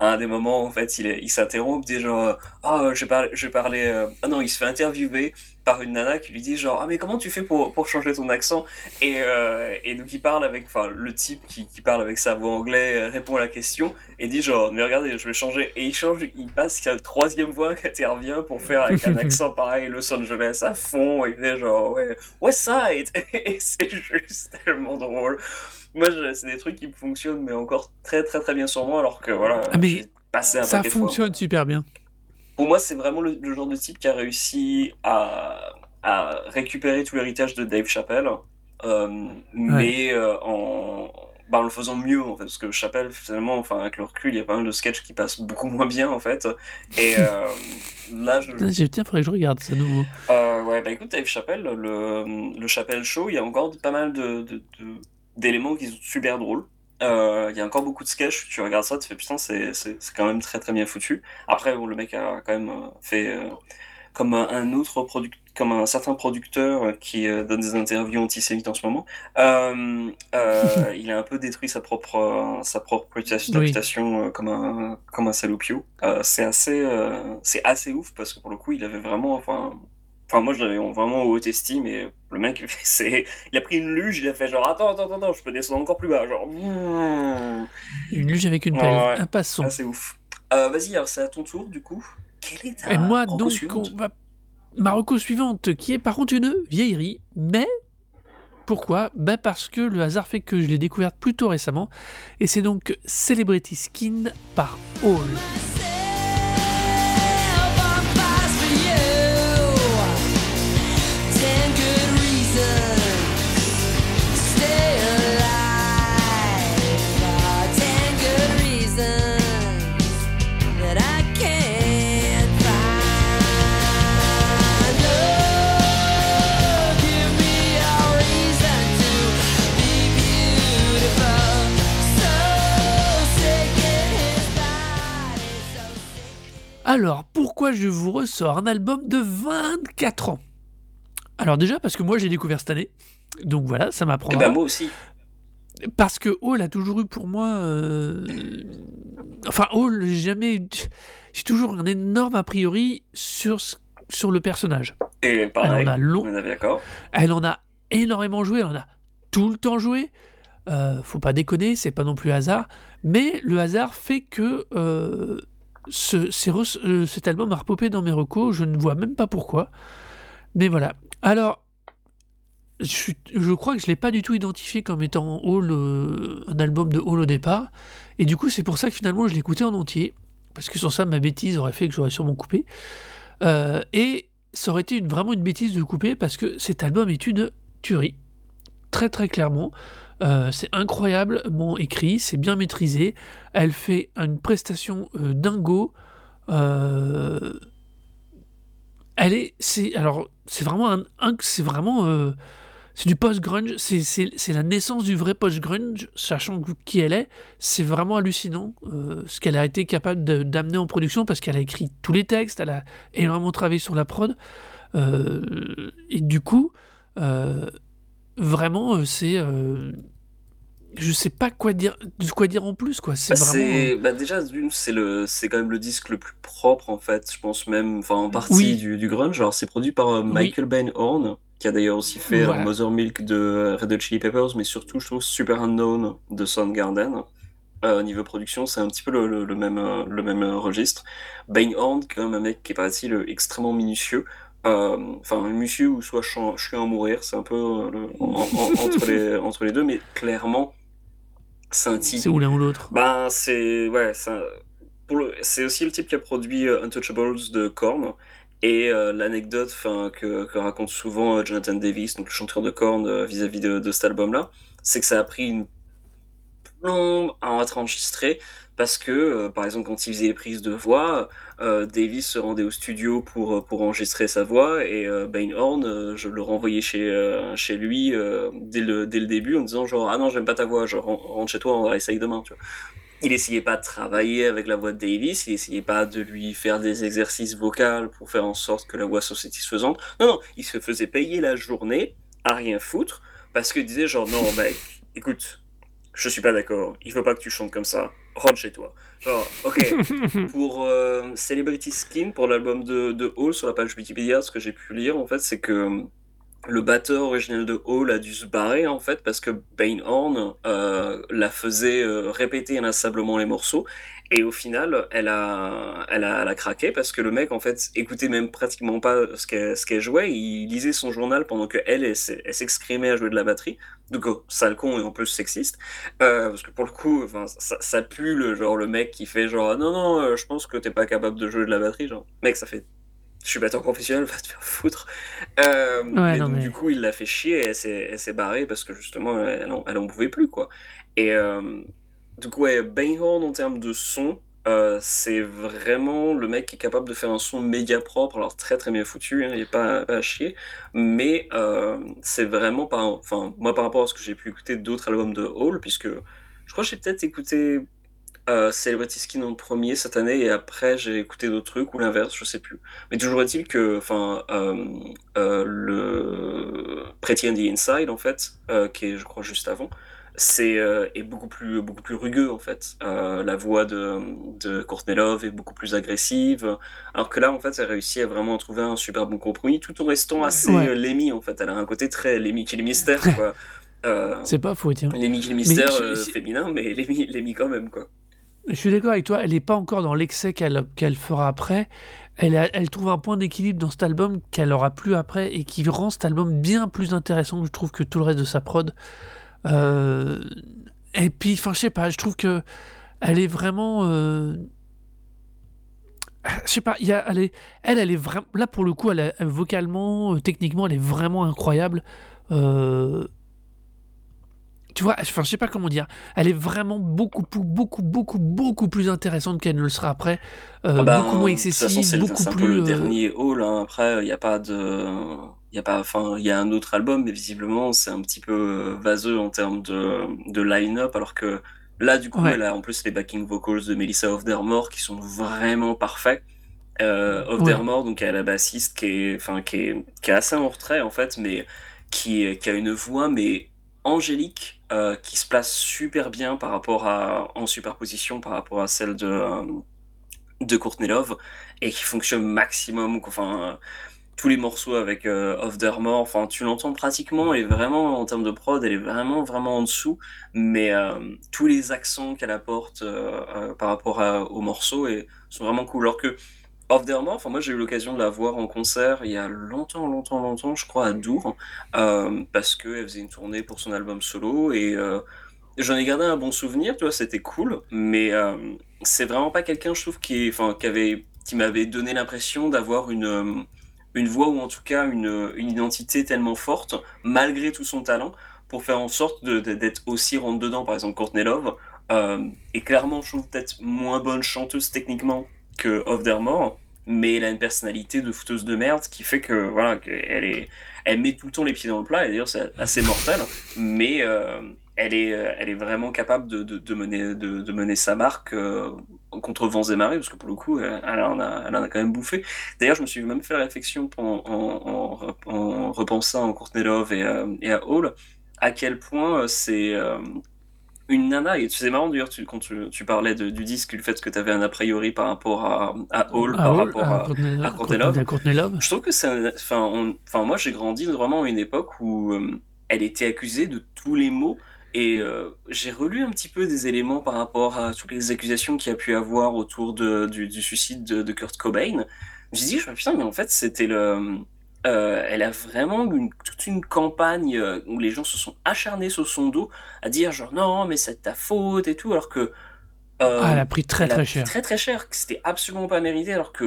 à un des moments en fait il est, il s'interrompt dit genre ah je parle je parlais euh, ah non il se fait interviewer par une nana qui lui dit genre ah mais comment tu fais pour pour changer ton accent? Et euh, et donc il parle avec enfin le type qui, qui parle avec sa voix anglaise euh, répond à la question et dit genre mais regardez je vais changer. Et il change il passe il y a une troisième voix qui intervient pour faire avec un accent pareil Los Angeles à fond. Et il fait genre ouais West Side et c'est juste tellement drôle. Moi c'est des trucs qui fonctionnent mais encore très très très bien sur moi alors que voilà Ah, mais Ça fois. fonctionne super bien. Pour moi, c'est vraiment le, le genre de type qui a réussi à, à récupérer tout l'héritage de Dave Chappelle, euh, mais euh, en, bah, en le faisant mieux, en fait, parce que Chappelle, finalement, enfin, avec le recul, il y a pas mal de sketchs qui passent beaucoup moins bien, en fait. Et euh, là, je, Tiens, faudrait que je regarde ça à nouveau. ouais, bah écoute, Dave Chappelle, le, le Chappelle Show, il y a encore pas mal de, de- de- d'éléments qui sont super drôles. Euh, Il y a encore beaucoup de sketchs, tu regardes ça, tu fais putain, c'est, quand même très très bien foutu. Après, bon, le mec a quand même euh, fait euh, comme un, autre product, comme un certain producteur qui euh, donne des interviews antisémites en ce moment. Euh, euh, il a un peu détruit sa propre, sa propre réputation Oui. comme un, comme un salopio. C'est assez, c'est assez ouf parce que pour le coup, il avait vraiment, enfin, Enfin, moi, je l'avais vraiment en haute estime et le mec, c'est... il a pris une luge, il a fait genre attends, attends, attends, je peux descendre encore plus bas. Genre, mmh. Une luge avec une pelle. ouais. Un passant. Ah, c'est ouf. Euh, vas-y, alors c'est à ton tour du coup. Quelle est ta Et moi, donc, suivante on va... ma reco suivante, qui est par contre une vieillerie, mais pourquoi? Ben Parce que le hasard fait que je l'ai découverte plutôt récemment, et c'est donc Celebrity Skin par Hall. Alors, pourquoi je vous ressors un album de 24 ans? Alors déjà, parce que moi j'ai découvert cette année, donc voilà, ça Eh m'apprend. ben, moi aussi. Parce que Hall a toujours eu pour moi. euh, Enfin, Hall, j'ai jamais. J'ai toujours un énorme a priori sur, ce- sur le personnage. Et Elle pareil, en a long- on est d'accord. Elle en a énormément joué, elle en a tout le temps joué. Euh, faut pas déconner, c'est pas non plus hasard. Mais le hasard fait que euh, ce, euh, cet album a repopé dans mes recos, je ne vois même pas pourquoi. Mais voilà. Alors, je, crois que je ne l'ai pas du tout identifié comme étant euh, un album de Hall au départ. Et du coup, c'est pour ça que finalement, je l'ai écouté en entier. Parce que sans ça, ma bêtise aurait fait que j'aurais sûrement coupé. Euh, et ça aurait été vraiment une bêtise de couper parce que cet album est une tuerie. Très très clairement. Euh, c'est incroyablement écrit, c'est bien maîtrisé. Elle fait une prestation euh, dingo. Euh, elle est, c'est alors c'est vraiment un, c'est vraiment euh, c'est du post grunge. C'est, la naissance du vrai post grunge, sachant qui elle est. C'est vraiment hallucinant ce qu'elle a été capable d'amener en production parce qu'elle a écrit tous les textes, elle a énormément travaillé sur la prod. Et du coup, vraiment, euh, c'est. euh, je sais pas quoi dire, quoi dire en plus, quoi. C'est Bah, vraiment. euh, bah, déjà, d'une, c'est le, c'est quand même le disque le plus propre en fait, je pense même, enfin en partie Oui. du, du grunge. Alors c'est produit par euh, Oui. Michael Bain Horn, qui a d'ailleurs aussi fait Voilà. Mother Milk de Red Hot Chili Peppers, mais surtout je trouve Super Unknown de Soundgarden. Euh, niveau production, c'est un petit peu le, le- le même, le même registre. Bain Horn, quand même un mec qui est paraît-il extrêmement minutieux. Euh, Enfin, minutieux ou soit je suis à en mourir, c'est un peu euh, le- en- en- entre, les, entre les deux, mais clairement, c'est un type c'est ou l'un ou l'autre? ben, c'est ouais, c'est aussi le type qui a produit euh, Untouchables de Korn. Et euh, l'anecdote que, que raconte souvent euh, Jonathan Davis, donc le chanteur de Korn, euh, vis-à-vis de, de cet album-là, c'est que ça a pris une long à être enregistré parce que, euh, par exemple, quand il faisait les prises de voix, euh, Davis se rendait au studio pour, pour enregistrer sa voix et euh, Bainhorn, je le renvoyais chez, chez lui dès, le, dès le début en disant genre ah non j'aime pas ta voix, je rentre chez toi, on va essayer demain. Il essayait pas de travailler avec la voix de Davis, il essayait pas de lui faire des exercices vocaux pour faire en sorte que la voix soit satisfaisante. Non, non, il se faisait payer la journée à rien foutre parce qu'il disait genre non mec, écoute, je suis pas d'accord, il faut pas que tu chantes comme ça, rentre chez toi. Ok, pour euh, Celebrity Skin, pour l'album de, de Hall sur la page Wikipédia, ce que j'ai pu lire en fait, c'est que le batteur original de Hall a dû se barrer en fait parce que Bane Horn euh, la faisait euh, répéter inlassablement les morceaux et au final elle a, elle a, elle a craqué parce que le mec en fait écoutait même pratiquement pas ce qu'elle ce qu'elle jouait il lisait son journal pendant que elle elle, s'exprimait à jouer de la batterie donc oh, sale con et en plus sexiste euh, parce que pour le coup ça, ça, pue le genre le mec qui fait genre non non euh, je pense que t'es pas capable de jouer de la batterie genre mec ça fait je suis batteur professionnel, va te faire foutre. Euh, donc, du coup, il l'a fait chier et elle s'est barrée parce que justement, elle en, elle en pouvait plus, quoi. Et euh, coup, ouais, Bainhorn, en termes de son, euh, c'est vraiment le mec qui est capable de faire un son méga propre, alors très très bien foutu, hein, il n'est pas, pas, à chier, mais euh, c'est vraiment pas. Enfin, moi par rapport à ce que j'ai pu écouter d'autres albums de Hall, puisque je crois que j'ai peut-être écouté euh, Celebrity Skin en premier cette année et après j'ai écouté d'autres trucs ou l'inverse, je sais plus. Mais toujours est-il que, enfin, euh, le Pretty and the Inside en fait, qui est je crois juste avant, c'est euh, est beaucoup plus beaucoup plus rugueux en fait. la voix de, de Courtney Love est beaucoup plus agressive, alors que là en fait elle réussit à vraiment trouver un super bon compromis tout en restant assez ouais. Lemmy en fait. Elle a un côté très Lemmy qui est mystère quoi. c'est pas faux, tiens. Lemmy qui est mystère féminin, mais Lemmy, Lemmy quand même quoi. Je suis d'accord avec toi, elle n'est pas encore dans l'excès qu'elle fera après. Elle, a, elle, trouve un point d'équilibre dans cet album qu'elle aura plus après et qui rend cet album bien plus intéressant, je trouve, que tout le reste de sa prod. Euh, et puis, enfin, je sais pas, je trouve que elle est vraiment. Euh, je sais pas, y a, elle, est, elle, elle est vraiment. Là, pour le coup, elle, vocalement, euh, techniquement, elle est vraiment incroyable. Euh, tu vois, enfin, je sais pas comment dire. Elle est vraiment beaucoup, beaucoup, beaucoup, beaucoup plus intéressante qu'elle ne le sera après. Euh, ah bah, beaucoup moins excessive, beaucoup plus. Un peu le dernier Hall. Hein. Après, il n'y a pas de, y a pas, enfin, il y a un autre album, mais visiblement, c'est un petit peu euh, vaseux en termes de, de line-up, alors que là, du coup, ouais. elle a en plus les backing vocals de Melissa Hofdermore qui sont vraiment parfaits. Euh, Hofdermore, ouais. donc, elle a la bassiste qui est, enfin, qui est, qui est assez en retrait en fait, mais qui, qui a une voix mais angélique euh, qui se place super bien par rapport à en superposition par rapport à celle de euh, de Courtney Love et qui fonctionne maximum enfin tous les morceaux avec euh, Off Dermore enfin tu l'entends pratiquement et vraiment en termes de prod elle est vraiment vraiment en dessous. Mais euh, tous les accents qu'elle apporte euh, par rapport aux morceaux et sont vraiment cool. Alors que Off Dermore, enfin moi j'ai eu l'occasion de la voir en concert il y a longtemps, longtemps, longtemps, je crois à Dour, euh, parce qu'elle faisait une tournée pour son album solo et euh, j'en ai gardé un bon souvenir, tu vois, c'était cool, mais euh, c'est vraiment pas quelqu'un, je trouve, qui, qui m'avait donné l'impression d'avoir une, une voix ou en tout cas une, une identité tellement forte, malgré tout son talent, pour faire en sorte d'être aussi rentre dedans. Par exemple, Courtney Love est clairement, je trouve, peut-être moins bonne chanteuse techniquement que Off Dermore, mais elle a une personnalité de fouteuse de merde qui fait que voilà, elle est, elle met tout le temps les pieds dans le plat et d'ailleurs c'est assez mortel, mais euh, elle est, elle est vraiment capable de, de, de mener, de, de, mener sa marque euh, contre vents et marées parce que pour le coup, elle, elle, en, a, elle en a quand même bouffé. D'ailleurs, je me suis même fait la réflexion en, en, en, en repensant à Courtney Love et, à, et à Hall à quel point c'est euh, une nana, et c'est marrant d'ailleurs quand tu, tu parlais de, du disque, le fait que tu avais un a priori par rapport à, à Hall, Ah, par Hall, rapport à à, Courtney- Love. Love. Je trouve que c'est. Enfin, moi j'ai grandi vraiment à une époque où euh, elle était accusée de tous les maux. Et euh, j'ai relu un petit peu des éléments par rapport à toutes les accusations qu'il y a pu avoir autour de, du, du suicide de, de Kurt Cobain. J'ai dit, je me putain, mais en fait, c'était le. euh, elle a vraiment une, toute une campagne euh, où les gens se sont acharnés sur son dos à dire genre non mais c'est de ta faute et tout alors que euh, Ah, elle a pris très très cher. très très cher, que c'était absolument pas mérité, alors que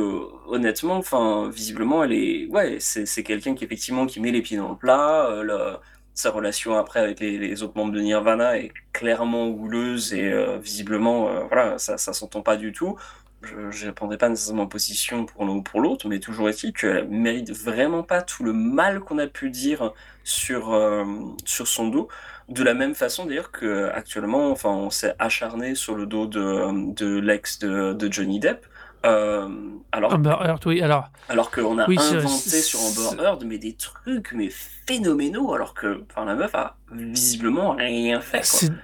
honnêtement, enfin, visiblement, elle est, ouais, c'est c'est quelqu'un qui effectivement qui met les pieds dans le plat. euh, le- sa relation après avec les, autres membres de Nirvana est clairement houleuse et euh, visiblement, euh, voilà, ça, ça s'entend pas du tout. Je ne pas nécessairement position pour l'un ou pour l'autre, mais toujours est-il qu'elle mérite vraiment pas tout le mal qu'on a pu dire sur, euh, sur son dos. De la même façon d'ailleurs que actuellement, enfin, on s'est acharné sur le dos de, de l'ex de, de Johnny Depp. Euh, alors, Amber Heard, oui, alors. alors qu'on a Oui, inventé sur Amber Heard mais des trucs mais phénoménaux alors que enfin la meuf a visiblement rien fait quoi.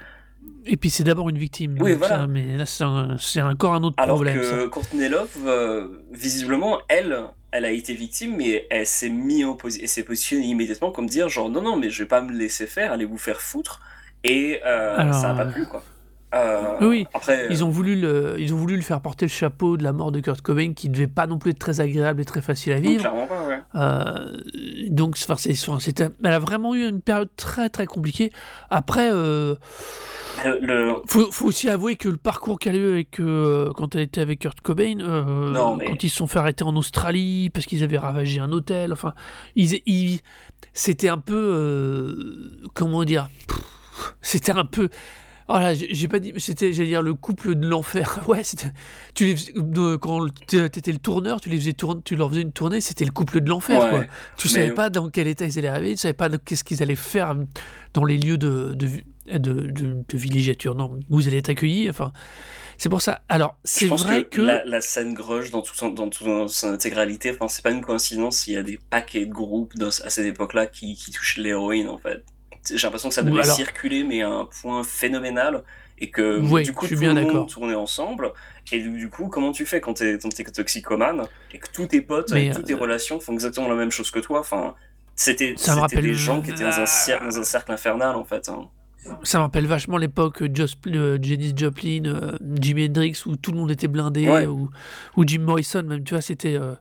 Et puis c'est d'abord une victime. Oui, voilà. ça, mais là, c'est encore un autre Alors problème. que ça. Courtney Love, euh, visiblement, elle, elle a été victime, mais elle s'est mis en s'est positionnée immédiatement comme dire genre non non mais je vais pas me laisser faire, allez vous faire foutre, et euh, Alors, ça a pas plu quoi. Euh, Oui, Après, Ils ont, voulu le, ils ont voulu le faire porter le chapeau de la mort de Kurt Cobain, qui devait pas non plus être très agréable et très facile à vivre. clairement pas ouais. Euh, donc, c'était, elle a vraiment eu une période très très compliquée. Après, euh, Le, le- faut, faut aussi avouer que le parcours qu'elle a eu avec, euh, quand elle était avec Kurt Cobain, euh, Non, mais- quand ils se sont fait arrêter en Australie parce qu'ils avaient ravagé un hôtel, enfin, ils, ils- c'était un peu, euh, comment dire, c'était un peu. Oh là, j'ai pas dit, c'était, j'allais dire le couple de l'enfer. Ouais, tu les, faisais- quand t'étais le tourneur, tu les faisais tourner, tu leur faisais une tournée, c'était le couple de l'enfer, Ouais. quoi. Tu savais pas dans quel état ils allaient arriver, tu savais pas qu'est-ce qu'ils allaient faire dans les lieux de, de, de, de- de villégiature, non, où ils allaient être accueillis. Enfin, c'est pour ça. Alors, c'est vrai que, que. la, la scène Grush dans, tout son, dans toute son intégralité, enfin, c'est pas une coïncidence, il y a des paquets de groupes dans- à cette époque-là qui, qui touchent l'héroïne en fait. J'ai l'impression que ça devait alors- circuler, mais à un point phénoménal, et que Ouais, du coup je suis tout bien le monde tournait ensemble. Et du, coup, comment tu fais quand t'es t'es toxicomane et que tous tes potes, Mais, avec toutes tes euh, relations font exactement la même chose que toi? Enfin, c'était des gens qui étaient dans un, cer- dans un cercle infernal en fait. hein. Ça me rappelle vachement l'époque euh, euh, Janis Joplin, euh, Jimi Hendrix, où tout le monde était blindé, Ouais. ou, ou Jim Morrison, même, tu vois, c'était. euh,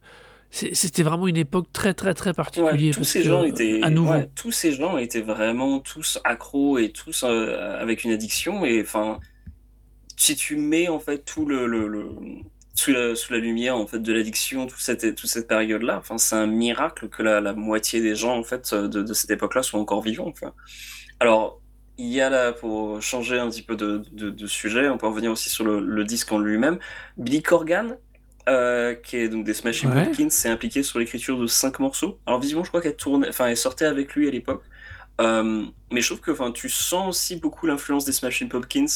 c'était vraiment une époque très très très Ouais, particulière. tous ces gens étaient, à nouveau. ouais, tous ces gens étaient vraiment tous accros et tous euh, avec une addiction. Et enfin, si tu mets en fait tout le, le, le- sous, la, sous la lumière en fait de l'addiction, toute cette, toute cette période-là, enfin, c'est un miracle que la, la moitié des gens en fait de, de cette époque-là soient encore vivants. Enfin. Alors, il y a là, pour changer un petit peu de, de, de sujet, on peut revenir aussi sur le, le disque en lui-même. Billy Corgan, euh, qui est donc des Smashing Ouais. Pumpkins, s'est impliqué sur l'écriture de cinq morceaux. Alors visiblement, je crois qu'elle tournait, enfin, elle sortait avec lui à l'époque. Euh, mais je trouve que, enfin, tu sens aussi beaucoup l'influence des Smashing Pumpkins.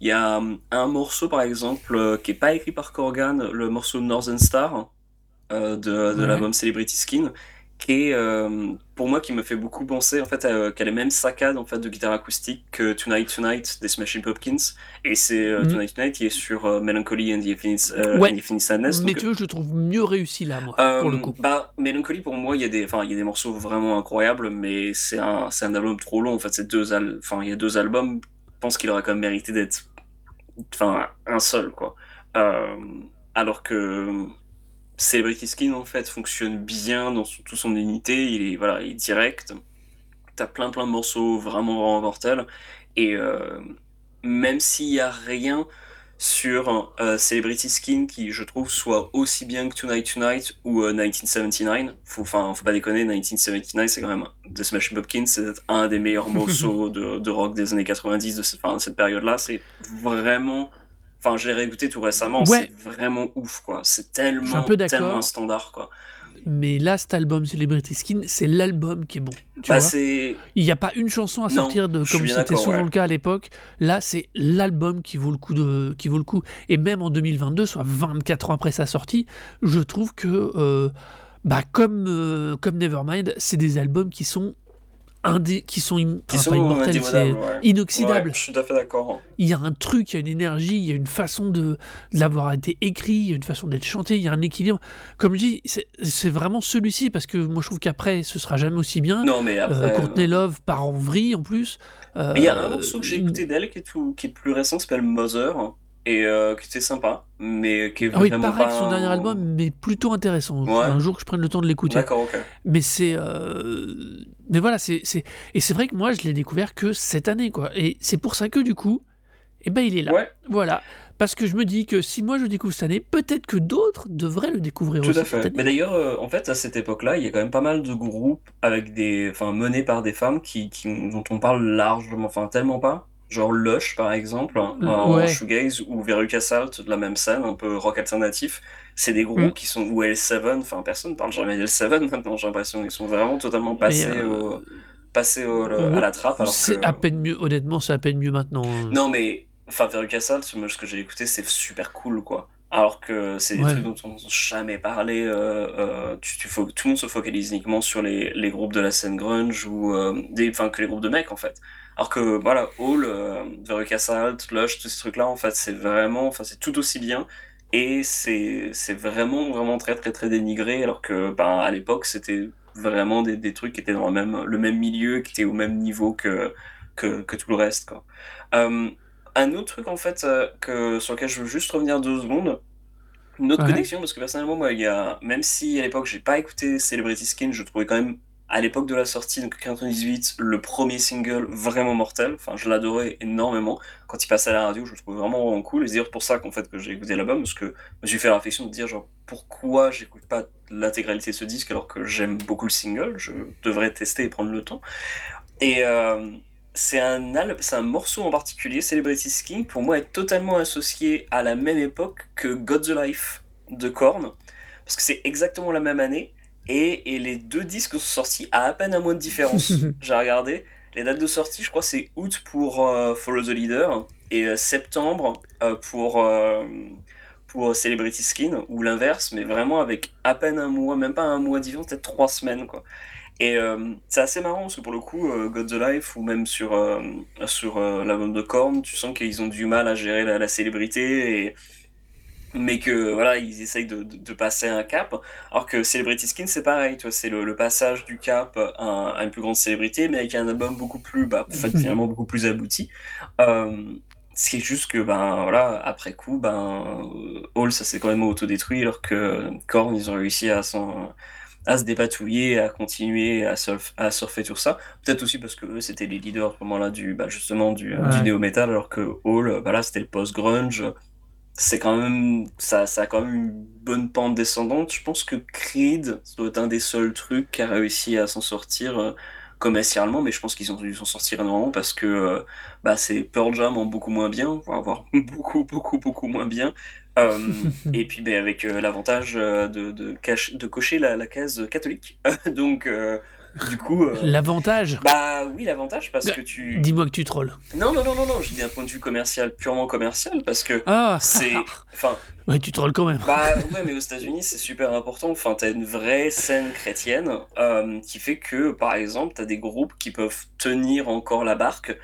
Il y a euh, un morceau, par exemple, euh, qui est pas écrit par Corgan, le morceau Northern Star de, de Ouais. l'album Celebrity Skin, qui est, euh, pour moi, qui me fait beaucoup penser, en fait, à, qu'à les mêmes saccades, en fait, de guitare acoustique que Tonight Tonight des Smashing Pumpkins. Et c'est euh, Mhm. Tonight Tonight qui est sur euh, Melancholy and the Infinite, euh, Ouais. and the Infinite Sadness. Mais donc, tu veux, je le trouve mieux réussi là, moi, euh, pour le coup. Bah, Melancholy, pour moi, il y a des, enfin, il y a des morceaux vraiment incroyables, mais c'est un, c'est un album trop long. En fait, c'est deux al- enfin, il y a deux albums. Je pense qu'il aurait quand même mérité d'être, enfin, un seul, quoi. Euh, alors que Celebrity Skin, en fait, fonctionne bien dans son- toute son unité. Il est, voilà, il est direct. T'as plein, plein de morceaux vraiment, vraiment mortels. Et euh, même s'il y a rien sur euh, Celebrity Skin qui, je trouve, soit aussi bien que Tonight Tonight ou euh, 1979. Faut, enfin, faut pas déconner, 1979, c'est quand même de Smashing Pumpkins, c'est un des meilleurs morceaux de, de rock des années 90 de, enfin, cette période-là. C'est vraiment. Enfin, je l'ai réécouté tout récemment, Ouais. c'est vraiment ouf, quoi. C'est suis un tellement, peu tellement standard, quoi. Mais là, cet album Celebrity Skin, c'est l'album qui est bon. Tu Bah, vois. Il n'y a pas une chanson à Non, sortir de comme c'était souvent ouais. le cas à l'époque. Là, c'est l'album qui vaut le coup de qui vaut le coup. Et même en 2022, soit 24 ans après sa sortie, je trouve que euh, bah comme euh, comme Nevermind, c'est des albums qui sont indé qui sont, im- Qui enfin, sont immortels, c'est ouais. Ouais, je suis tout à fait d'accord. Il y a un truc, il y a une énergie, il y a une façon de, de l'avoir été écrit, il y a une façon d'être chanté, il y a un équilibre. Comme je dis, c'est vraiment celui-ci parce que moi je trouve qu'après ce sera jamais aussi bien. Non, mais Euh, après. Courtney Love part en vrille en plus. Euh, il y a un morceau que j'ai écouté d'elle qui qui est plus récent, qui s'appelle Mother, et euh, qui était sympa, mais qui est Ah oui, vraiment pareil pas que son un- dernier album, mais plutôt intéressant. Ouais. Un jour que je prenne le temps de l'écouter. D'accord, ok. Mais c'est. euh, Mais voilà, c'est. c'est- Et c'est vrai que moi, je l'ai découvert que cette année, quoi. Et c'est pour ça que, du coup, et ben il est là. Ouais. Voilà. Parce que je me dis que si moi je découvre cette année, peut-être que d'autres devraient le découvrir Tout aussi à cette fait. année. Mais d'ailleurs, euh, en fait, à cette époque-là, il y a quand même pas mal de groupes avec des, enfin, menés par des femmes qui, qui- dont on parle largement, enfin, tellement pas. Genre Lush, par exemple, hein, en Ouais. shoegaze, ou Veruca Salt, de la même scène, un peu rock alternatif. C'est des groupes Mm. qui sont, ou L7, enfin, personne parle jamais d'L7 maintenant, j'ai l'impression. Ils sont vraiment totalement passés, euh, au, passés au- le- à la trappe, C'est que... à peine mieux, honnêtement, c'est à peine mieux maintenant. hein. Non, mais enfin, Veruca Salt, moi, ce que j'ai écouté, c'est super cool, quoi. Alors que c'est des Ouais. trucs dont on n'a jamais parlé. euh, euh, tu, tu tout le monde se focalise uniquement sur les, les groupes de la scène grunge ou euh, enfin, que les groupes de mecs, en fait. Alors que, voilà, Hall, Veruca Salt, Lush, tous ces trucs-là, en fait, c'est vraiment, enfin, c'est tout aussi bien. Et c'est c'est vraiment, vraiment très, très, très dénigré. Alors que, ben, à l'époque, c'était vraiment des, des trucs qui étaient dans le même, le même milieu, qui étaient au même niveau que, que, que tout le reste, quoi. Un autre truc en fait euh, que, sur lequel je veux juste revenir deux secondes, une autre Ouais. connexion parce que personnellement moi il y a même si à l'époque j'ai pas écouté Celebrity Skin, je trouvais quand même à l'époque de la sortie donc 98 le premier single vraiment mortel, enfin je l'adorais énormément. Quand il passait à la radio, je le trouvais vraiment, vraiment cool. Et c'est d'ailleurs pour ça qu'en fait que j'ai écouté l'album parce que je me suis fait la réflexion de dire genre pourquoi j'écoute pas l'intégralité de ce disque alors que j'aime beaucoup le single, je devrais tester et prendre le temps. Et euh, c'est un, un morceau en particulier, Celebrity Skin, pour moi est totalement associé à la même époque que God the Life de Korn, parce que c'est exactement la même année, et, et les deux disques sont sortis à à peine un mois de différence. J'ai regardé, les dates de sortie, je crois c'est août pour euh, Follow the Leader, et euh, septembre euh, pour, pour Celebrity Skin, ou l'inverse, mais vraiment avec à peine un mois, même pas un mois de différence, peut-être trois semaines, quoi. Et euh, c'est assez marrant parce que pour le coup, euh, God the Life ou même sur, euh, sur euh, l'album de Korn, tu sens qu'ils ont du mal à gérer la, la célébrité, et... mais que voilà, ils essayent de, de, de passer un cap. Alors que Celebrity Skin, c'est pareil, c'est le, le passage du cap à, à une plus grande célébrité, mais avec un album beaucoup plus, bah, finalement beaucoup plus abouti. Euh, ce qui est juste que, ben voilà, après coup, ben, Hall, ça s'est quand même autodétruit, alors que Korn, ils ont réussi à s'en à se dépatouiller, à continuer à, surf- à surfer tout ça. Peut-être aussi parce que eux, c'était les leaders à ce moment-là du, bah, justement du, Ouais. du néo-metal, alors que Hall, bah là, c'était le post-grunge. C'est quand même, ça, ça a quand même une bonne pente descendante. Je pense que Creed, ça doit être un des seuls trucs qui a réussi à s'en sortir euh, commercialement, mais je pense qu'ils ont dû s'en sortir énormément parce que euh, bah, c'est Pearl Jam en beaucoup moins bien, voire beaucoup, beaucoup, beaucoup moins bien. Euh, et puis ben, avec euh, l'avantage euh, de, de, cache- de cocher la, la case catholique. Donc, euh, du coup, L'avantage bah oui, l'avantage parce que tu. Dis-moi que tu trolls. Non, non, non, non, non, je dis d'un point de vue commercial, purement commercial, parce que Ah c'est. Enfin, Ouais, tu trolles quand même. bah ouais, mais aux États-Unis, c'est super important. Enfin, t'as une vraie scène chrétienne qui fait que, par exemple, t'as des groupes qui peuvent tenir encore la barque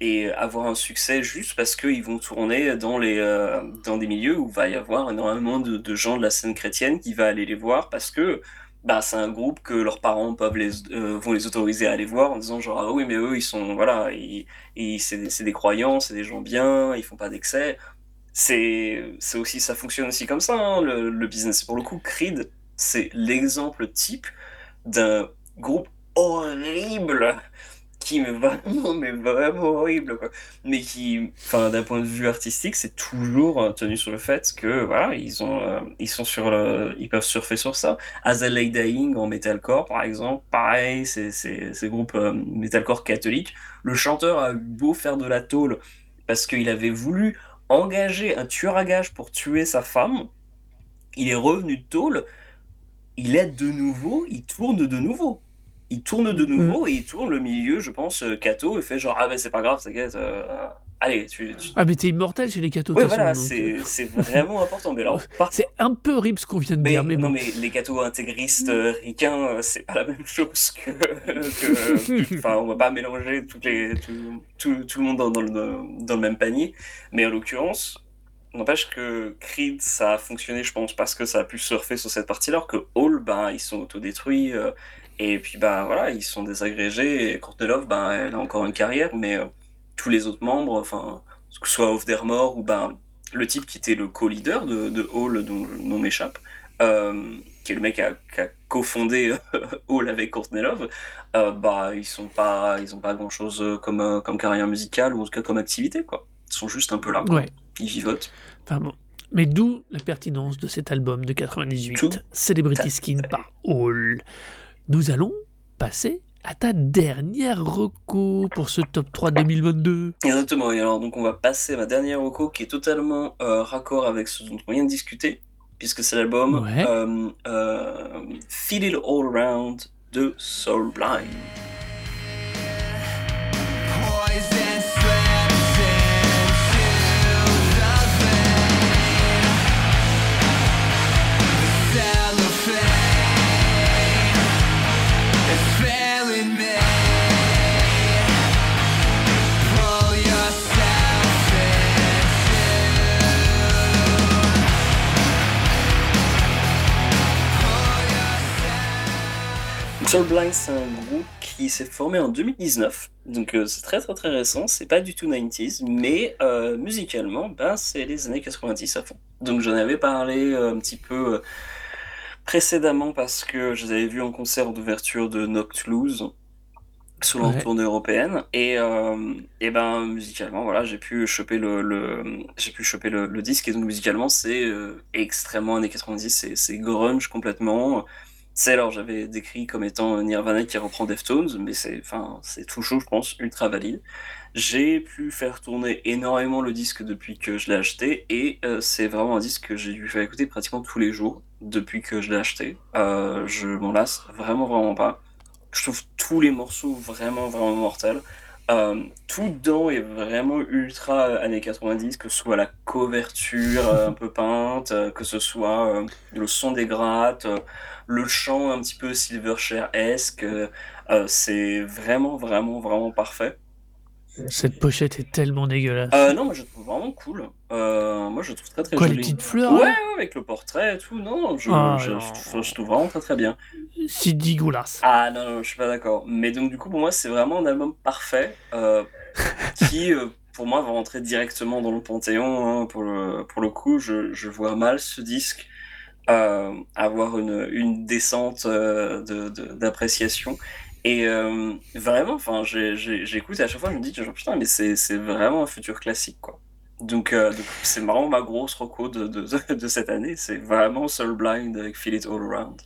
et avoir un succès juste parce qu'ils vont tourner dans les euh, dans des milieux où va y avoir énormément de, gens de la scène chrétienne qui va aller les voir parce que bah c'est un groupe que leurs parents peuvent les euh, vont les autoriser à aller voir en disant genre ah oui mais eux ils sont voilà ils, ils c'est des croyants c'est des gens bien ils font pas d'excès. C'est aussi ça fonctionne aussi comme ça hein, le, le business. Pour le coup Creed c'est l'exemple type d'un groupe horrible me vraiment mais vraiment horrible mais qui enfin d'un point de vue artistique c'est toujours euh, tenu sur le fait que voilà ils ont euh, ils sont sur le ils peuvent surfer sur ça. As I Dying en metalcore par exemple pareil c'est c'est ces groupes euh, metalcore catholiques le chanteur a beau faire de la tôle parce qu'il avait voulu engager un tueur à gages pour tuer sa femme il est revenu de tôle il aide de nouveau il tourne de nouveau il tourne de nouveau et il tourne le milieu, je pense, euh, Kato, et fait genre, ah ben c'est pas grave, t'inquiète, euh, allez, tu... tu... Ah, mais t'es immortel chez les Ouais, toute voilà, c'est euh, c'est vraiment important. Mais alors, par C'est un peu horrible ce qu'on vient de mais, dire, mais non, bon. mais les cathos intégristes euh, ricains, euh, c'est pas la même chose que. que- Enfin, on va pas mélanger toutes les, tout, tout, tout le monde dans, dans le, dans le même panier. Mais en l'occurrence, n'empêche que Creed, ça a fonctionné, je pense, parce que ça a pu surfer sur cette partie-là, alors que Hall, ben, ils sont autodétruits. euh, et puis, ben, voilà, ils sont désagrégés. Et Courtney Love, ben, elle a encore une carrière, mais euh, tous les autres membres, enfin, que ce soit Off Their More ou ben, le type qui était le co-leader de, de Hall, dont le nom m'échappe, euh, qui est le mec qui a, qui a cofondé Hall avec Courtney Love, euh, bah ils sont pas, ils ont pas grand chose comme euh, comme carrière musicale ou en tout cas comme activité quoi. Ils sont juste un peu là. Ouais. Ils vivotent. Enfin bon. Mais d'où la pertinence de cet album de 98, Tout Celebrity Skin par Hall? Nous allons passer à ta dernière reco pour ce top 3 2022. Exactement. Et alors donc on va passer à ma dernière reco qui est totalement euh, raccord avec ce dont on vient de discuter puisque c'est l'album Ouais. euh, euh, Feel It All Around de Soul Soul Blind, c'est un groupe qui s'est formé en 2019, donc euh, c'est très très très récent, c'est pas du tout 90s, mais euh, musicalement, ben, c'est les années 90 à fond. Donc j'en avais parlé euh, un petit peu précédemment parce que je les avais vus en concert d'ouverture de Noctloose sur leur tournée européenne. Et, et ben musicalement voilà j'ai pu choper le, le j'ai pu choper le, le disque. Et donc musicalement c'est extrêmement années 90 c'est c'est grunge complètement c'est alors j'avais décrit comme étant Nirvana qui reprend Deftones, mais c'est enfin c'est toujours je pense ultra valide. J'ai pu faire tourner énormément le disque depuis que je l'ai acheté et euh, c'est vraiment un disque que j'ai dû faire écouter pratiquement tous les jours depuis que je l'ai acheté. Euh, je m'en lasse vraiment vraiment pas. Je trouve tous les morceaux vraiment vraiment mortels. Euh, tout dedans est vraiment ultra euh, années 90, que ce soit la couverture euh, un peu peinte, que ce soit le son des grattes, le chant un petit peu Silverchair-esque, c'est vraiment, vraiment, vraiment parfait. Cette pochette est tellement dégueulasse. Euh, non, moi je trouve vraiment cool. Euh, moi je trouve très très Quoi, les petites fleurs Ouais, là ouais, avec le portrait et tout. Non, je, Ah, je, non. je trouve- je trouve vraiment très très bien. C'est dégueulasse. Ah non, non, je suis pas d'accord. Mais donc du coup pour moi c'est vraiment un album parfait euh, qui euh, pour moi va rentrer directement dans le panthéon. hein, pour, le, pour le coup, je, je vois mal ce disque avoir une, une descente euh, de- de- d'appréciation. Et euh, vraiment, enfin, j'écoute et à chaque fois je me dis genre putain mais c'est vraiment un futur classique quoi. Donc euh, c'est vraiment ma grosse reco de, de, de, de cette année, c'est vraiment Soul Blind avec Feel It All Around.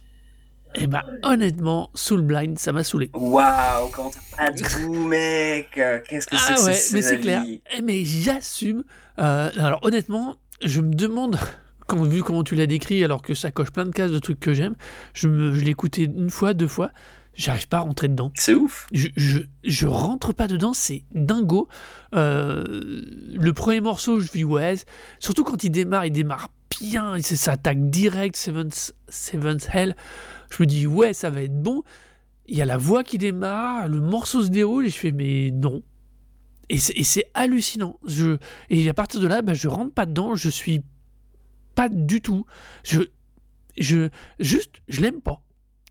Et bah honnêtement, Soul Blind, ça m'a saoulé. Waouh, comment t'as pas de goût, mec? Qu'est-ce que c'est Ah ouais, mais c'est clair. Eh, Mais j'assume. Euh, alors honnêtement, je me demande, quand, vu comment tu l'as décrit, alors que ça coche plein de cases de trucs que j'aime, je, me- je l'ai écouté une fois, deux fois, j'arrive pas à rentrer dedans. C'est ouf. Je, je, je rentre pas dedans, c'est dingo. Euh, le premier morceau, je dis ouais, surtout quand il démarre, il démarre bien, ça attaque direct, Seventh, Seventh Hell. Je me dis ouais, ça va être bon. Il y a la voix qui démarre, le morceau se déroule et je fais mais non. Et c'est et c'est hallucinant. Je, et à partir de là, bah, je rentre pas dedans, je suis pas du tout. Je, je, juste, je l'aime pas.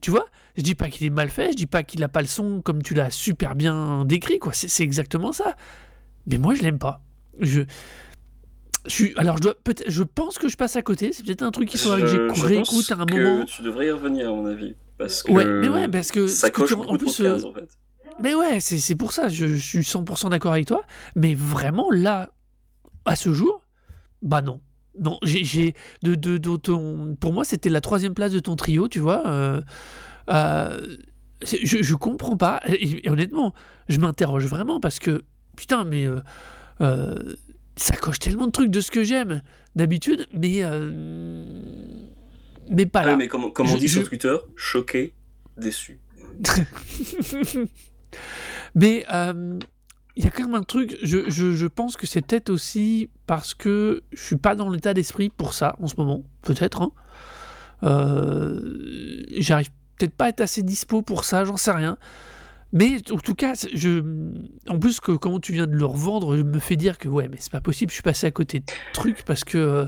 Tu vois Je dis pas qu'il est mal fait, je dis pas qu'il a pas le son comme tu l'as super bien décrit, quoi. C'est exactement ça. Mais moi, je l'aime pas. Je, je suis, alors, je dois peut-être, je pense que je passe à côté. C'est peut-être un truc qu'il faudrait que Je- je j'écoute à un que moment. Tu devrais y revenir, à mon avis. Parce que Ouais, mais ouais, parce que ça que coche tu- en plus, de cases, euh, en fait. Mais ouais, c'est c'est pour ça, je, je suis 100% d'accord avec toi. Mais vraiment, là, à ce jour, bah non. Non, j'ai. De, de, de ton, pour moi, c'était la troisième place de ton trio, tu vois. euh, euh, je, je comprends pas. Et, et honnêtement, je m'interroge vraiment parce que, putain, mais. euh, ça coche tellement de trucs de ce que j'aime d'habitude, mais. mais pas Ah là. ouais, mais comme, comme on Je- dit sur je- Twitter, choqué, déçu. Mais il y a quand même un truc, je, pense que c'est peut-être aussi parce que je suis pas dans l'état d'esprit pour ça en ce moment, peut-être. hein. Euh, J'arrive peut-être pas à être assez dispo pour ça, j'en sais rien. Mais en tout cas, en plus que comment tu viens de le revendre, je me fais dire que ouais, mais c'est pas possible, je suis passé à côté de trucs parce que euh,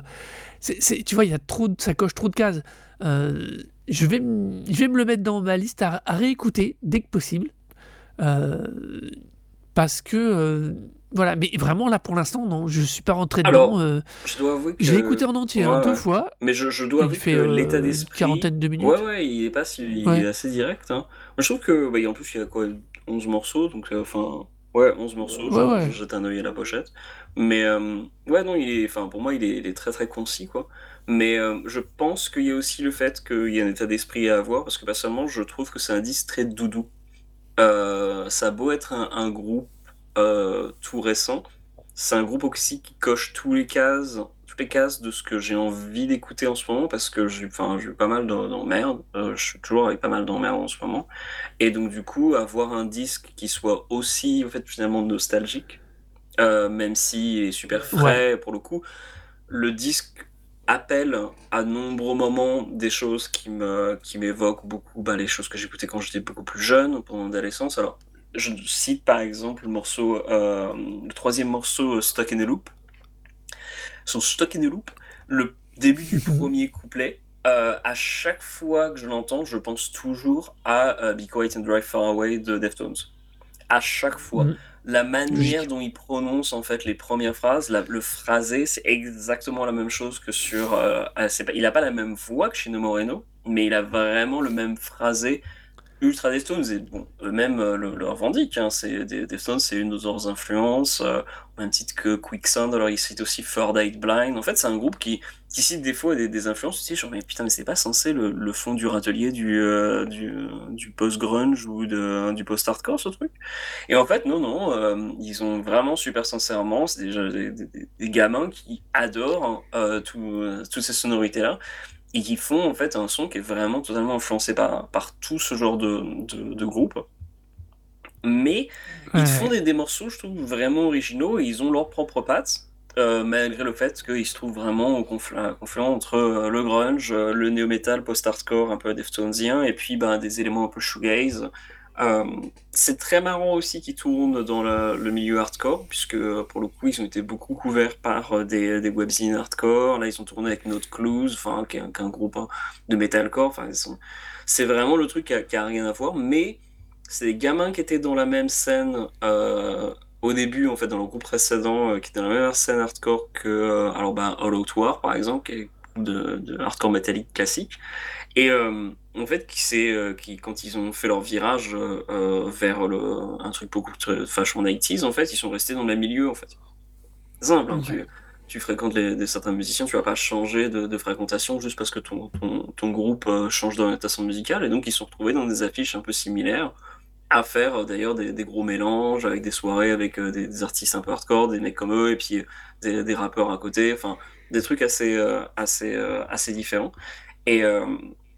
tu vois, il y a ça coche trop de cases. Euh, je vais, je vais me le mettre dans ma liste à, à réécouter dès que possible. Euh, parce que euh, voilà, mais vraiment là pour l'instant non, je suis pas rentré Alors, dedans. euh, Je dois avouer que. J'ai écouté en entier hein, deux fois. Mais je, je dois Il avouer fait que euh, l'état d'esprit. quarantaine de minutes. Ouais, ouais, il est pas si, il Ouais. est assez direct. Hein. Je trouve que, bah, en plus, il y a quoi, 11 morceaux, donc, enfin, ouais, 11 morceaux, Ouais, je- ouais. je jette un œil à la pochette. Mais, ouais, non, il est, enfin, pour moi, il est, il est très, très concis, quoi. Mais euh, je pense qu'il y a aussi le fait qu'il y a un état d'esprit à avoir, parce que personnellement, je trouve que c'est un disque très doudou. Euh, ça a beau être un, un groupe euh, tout récent, c'est un groupe aussi qui coche tous les cases, toutes les cases de ce que j'ai envie d'écouter en ce moment parce que j'ai, enfin, j'ai eu pas mal d'emmerdes. Euh, je suis toujours avec pas mal d'emmerdes en ce moment. Et donc, du coup, avoir un disque qui soit aussi, en fait, finalement nostalgique, euh, même s'il est super frais pour le coup, le disque appelle à nombreux moments des choses qui me qui m'évoquent beaucoup bah, les choses que j'écoutais quand j'étais beaucoup plus jeune pendant mon adolescence alors je cite par exemple le morceau euh, le troisième morceau euh, Stuck in a Loop. Son Stuck in a Loop le début du premier couplet euh, à chaque fois que je l'entends je pense toujours à euh, Be Quiet and Drive Far Away de Deftones. À chaque fois. Mhm. La manière dont il prononce en fait les premières phrases, la- le phrasé, c'est exactement la même chose que sur. euh, ah, pas, il a pas la même voix que Chino Moreno, mais il a vraiment le même phrasé ultra Deftones et bon, eux-mêmes euh, le, revendiquent. Hein, c'est des c'est une de leurs influences, euh, même titre que Quicksand. Alors ils citent aussi Third Eye Blind. En fait, c'est un groupe qui, qui cite des fois des, des influences aussi. Genre mais putain, mais c'est pas censé le, fond du râtelier du euh, du, post grunge ou du post hardcore ce truc? Et en fait, non, non, ils ont vraiment super sincèrement, c'est des, des- des- des gamins qui adorent euh, tout- toutes ces sonorités-là et qui font en fait un son qui est vraiment totalement influencé par, par tout ce genre de, de, de groupe. Mais ils Ouais. font des, des morceaux, je trouve, vraiment originaux et ils ont leurs propres pattes. euh, malgré le fait qu'ils se trouvent vraiment au confl- confluent entre euh, le grunge, euh, le néo-metal post-hardcore un peu deftonesien, et puis ben, des éléments un peu shoegaze. Euh, c'est très marrant aussi qu'ils tournent dans le, milieu hardcore, puisque euh, pour le coup, ils ont été beaucoup couverts par euh, des, des webzines hardcore. Là, ils ont tourné avec Note Clues, enfin, qui est un, groupe hein, de metalcore. Enfin, sont- c'est vraiment le truc qui a, rien à voir, mais c'est des gamins qui étaient dans la même scène au début, en fait, dans le groupe précédent, qui étaient dans la même scène hardcore que, alors, ben, All Out War, par exemple, qui est de, de hardcore métallique classique. Et en fait, qui, c'est, euh, qui, quand ils ont fait leur virage euh, euh, vers le, un truc beaucoup très vachement 90s, en fait, ils sont restés dans le milieu, en fait. Simple, hein, tu, tu fréquentes les, des, certains musiciens, tu vas pas changer de, de fréquentation juste parce que ton, ton, ton groupe euh, change d'orientation musicale, et donc ils se sont retrouvés dans des affiches un peu similaires, à faire d'ailleurs des, des gros mélanges, avec des soirées avec euh, des, des artistes un peu hardcore, des mecs comme eux, et puis des, des rappeurs à côté, enfin, des trucs assez, assez, assez différents. Et,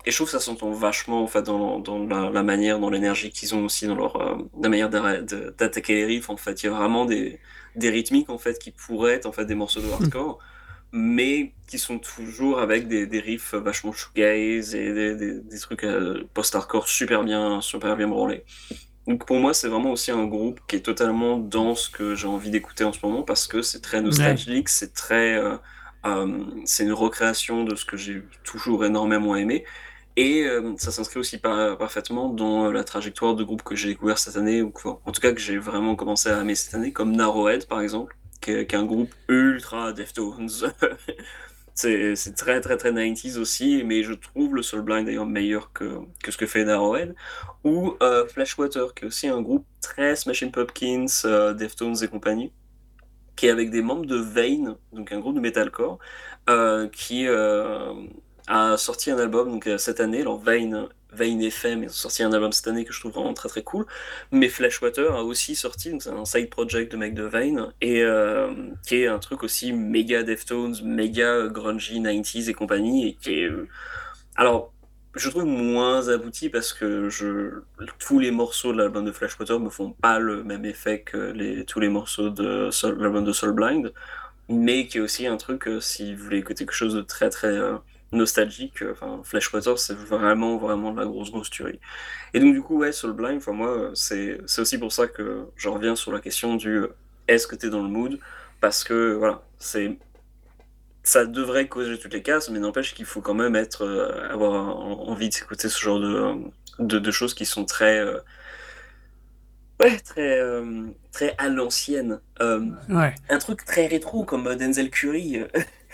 et je trouve que ça s'entend vachement en fait dans, dans la, la manière, dans l'énergie qu'ils ont aussi dans leur euh, la manière d'attaquer les riffs. En fait, il y a vraiment des, des rythmiques en fait qui pourraient être en fait des morceaux de hardcore, mais qui sont toujours avec des, des riffs vachement shoegaze et des, des, des trucs euh, post-hardcore super bien, super bien branlés. Donc pour moi, c'est vraiment aussi un groupe qui est totalement dans ce que j'ai envie d'écouter en ce moment parce que c'est très nostalgique, c'est très, euh, euh, c'est une recréation de ce que j'ai toujours énormément aimé. Et euh, ça s'inscrit aussi par- parfaitement dans la trajectoire de groupes que j'ai découvert cette année, ou en tout cas que j'ai vraiment commencé à aimer cette année, comme Narrowhead par exemple, qui est, qui un groupe ultra Deftones. c'est très très très 90s aussi, mais je trouve le Soul Blind d'ailleurs meilleur que, que ce que fait Narrowhead. Ou euh, Flashwater, qui est aussi un groupe très Smashing Pumpkins, euh, Deftones et compagnie, qui est avec des membres de Vane, donc un groupe de metalcore, euh, qui euh, a sorti un album donc, euh, cette année. Alors Vane, Vane FM, ils ont sorti un album cette année que je trouve vraiment très très cool. Mais Flashwater a aussi sorti, donc c'est un side project de mec de Vane, et euh, qui est un truc aussi méga Deftones, méga grungy 90s et compagnie, et qui est... euh, alors, je trouve moins abouti parce que je, tous les morceaux de l'album de Flashwater me font pas le même effet que les, tous les morceaux de l'album de Soul Blind, mais qui est aussi un truc, euh, si vous voulez écouter quelque chose de très très euh, nostalgique, euh, enfin, Flashwater c'est vraiment vraiment de la grosse grosse tuerie. Et donc du coup, ouais, Soul Blind, enfin moi, euh, c'est c'est aussi pour ça que je reviens sur la question du euh, est-ce que t'es dans le mood, parce que voilà, c'est ça devrait causer toutes les cases, mais n'empêche qu'il faut quand même être, euh, avoir en- envie d'écouter ce genre de, de, de choses qui sont très, euh, Ouais, très, euh, très à l'ancienne. Euh, Ouais. un truc très rétro comme Denzel Curry.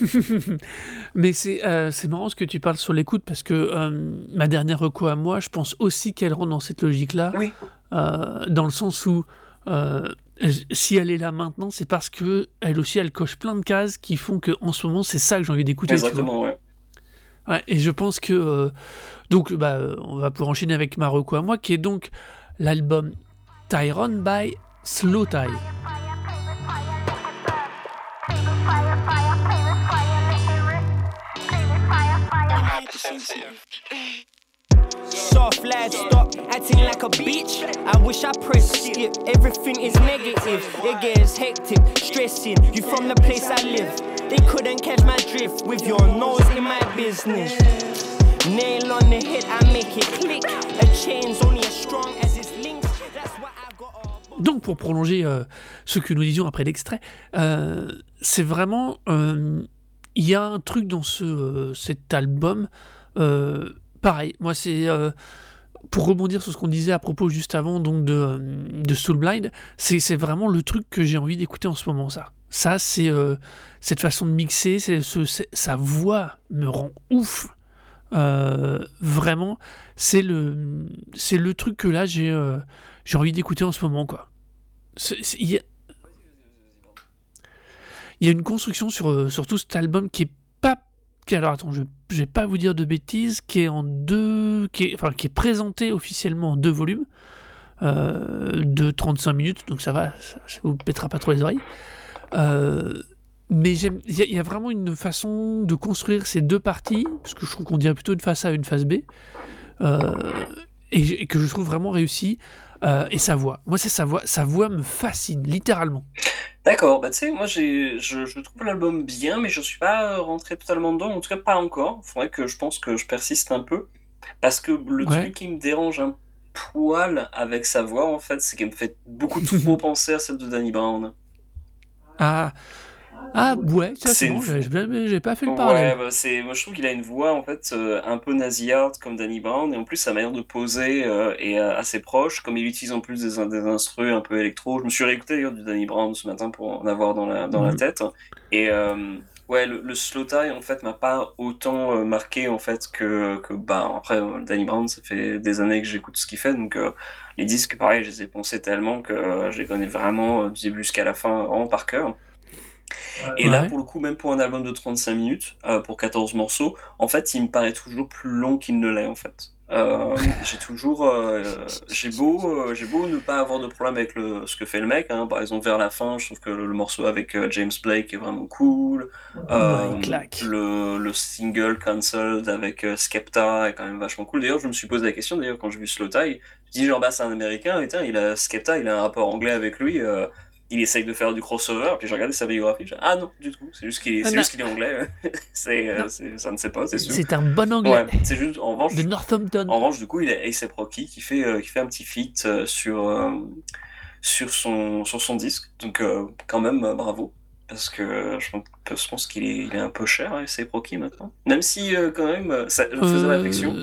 Mais c'est euh, marrant ce que tu parles sur l'écoute parce que euh, ma dernière reco à moi, je pense aussi qu'elle rentre dans cette logique-là. Oui. euh, dans le sens où euh, si elle est là maintenant, c'est parce que elle aussi, elle coche plein de cases qui font que en ce moment, c'est ça que j'ai envie d'écouter. Exactement, ouais. Ouais, et je pense que donc bah, on va pouvoir enchaîner avec ma reco à moi, qui est donc l'album Tyrone by Slow Tie. Soft lad, stop acting like a bitch. I wish I pressed skip. Everything is negative. It gets hectic, stressing. You from the place I live. They couldn't catch my drift with your nose in my business. Nail on the head, I make it click. A chain's only as strong as its links. That's what I got. Donc, pour prolonger euh, ce que nous disions après l'extrait, euh, c'est vraiment. euh, Il y a un truc dans ce, euh, cet album. Euh, pareil, moi, c'est. euh, pour rebondir sur ce qu'on disait à propos juste avant donc de, euh, de Soulblind, c'est vraiment le truc que j'ai envie d'écouter en ce moment, ça. Ça, c'est cette façon de mixer, ce, sa voix me rend ouf. Vraiment, c'est le, le truc que là, j'ai j'ai envie d'écouter en ce moment, quoi. Il y, y a une construction sur, sur tout cet album qui est pas. Alors attends, je, vais pas vous dire de bêtises, qui est en deux. Qui est, enfin, qui est présenté officiellement en deux volumes euh, de 35 minutes, donc ça va, ça, vous pètera pas trop les oreilles. Euh, mais il y, a- vraiment une façon de construire ces deux parties, parce que je trouve qu'on dirait plutôt une face A, une face B, euh, et, et que je trouve vraiment réussi. Euh, et sa voix. Moi, c'est sa voix. Sa voix me fascine, littéralement. D'accord, bah tu sais, moi je, je trouve l'album bien, mais je suis pas rentré totalement dedans, en tout cas pas encore. Faudrait que je pense que je persiste un peu. Parce que le Ouais. truc qui me dérange un poil avec sa voix, en fait, c'est qu'elle me fait beaucoup trop penser à celle de Danny Brown. Ah, ah ouais, ça C'est c'est une bon, fou- j'ai j'ai- j'ai pas fait le Ouais, parallèle. bah, c'est, moi je trouve qu'il a une voix en fait euh, un peu nasillarde comme Danny Brown, et en plus sa manière de poser euh, est euh, assez proche, comme il utilise en plus des, des instruments un peu électro. Je me suis réécouté d'ailleurs du Danny Brown ce matin pour en avoir dans la, dans la Mhm. tête. Et euh, ouais, le, le slow tie en fait m'a pas autant euh, marqué en fait que, que bah après euh, Danny Brown, ça fait des années que j'écoute ce qu'il fait, donc euh, les disques pareil, je les ai poncés tellement que euh, je les connais vraiment euh, du début jusqu'à la fin, vraiment par cœur. Et là, pour le coup, même pour un album de 35 minutes, euh, pour 14 morceaux, en fait, il me paraît toujours plus long qu'il ne l'est, en fait. Euh, j'ai toujours, euh, j'ai beau, j'ai beau ne pas avoir de problème avec le, ce que fait le mec, hein. Par exemple, vers la fin, je trouve que le, le morceau avec James Blake est vraiment cool. Le, le single Cancelled avec Skepta est quand même vachement cool. D'ailleurs, je me suis posé la question, d'ailleurs, quand j'ai vu Slow Tie, je dis genre, bah, c'est un américain, et tiens, il a, Skepta, il a un rapport anglais avec lui, il essaye de faire du crossover, puis j'ai regardé sa biographie, j'ai ah non, du tout, c'est juste qu'il non. juste qu'il est anglais, c'est, euh, c'est- ça ne sait pas, c'est sûr. C'est un bon anglais Ouais, c'est juste, en revanche, de Northampton. en revanche, du coup, il a A$AP Rocky qui fait, euh, qui fait un petit feat euh, sur, euh, sur, son, sur son disque. Donc, quand même, bravo. Parce que je pense, je pense qu'il est, il est un peu cher, hein, A$AP Rocky, maintenant. Même si, quand même, ça me faisait réflexion.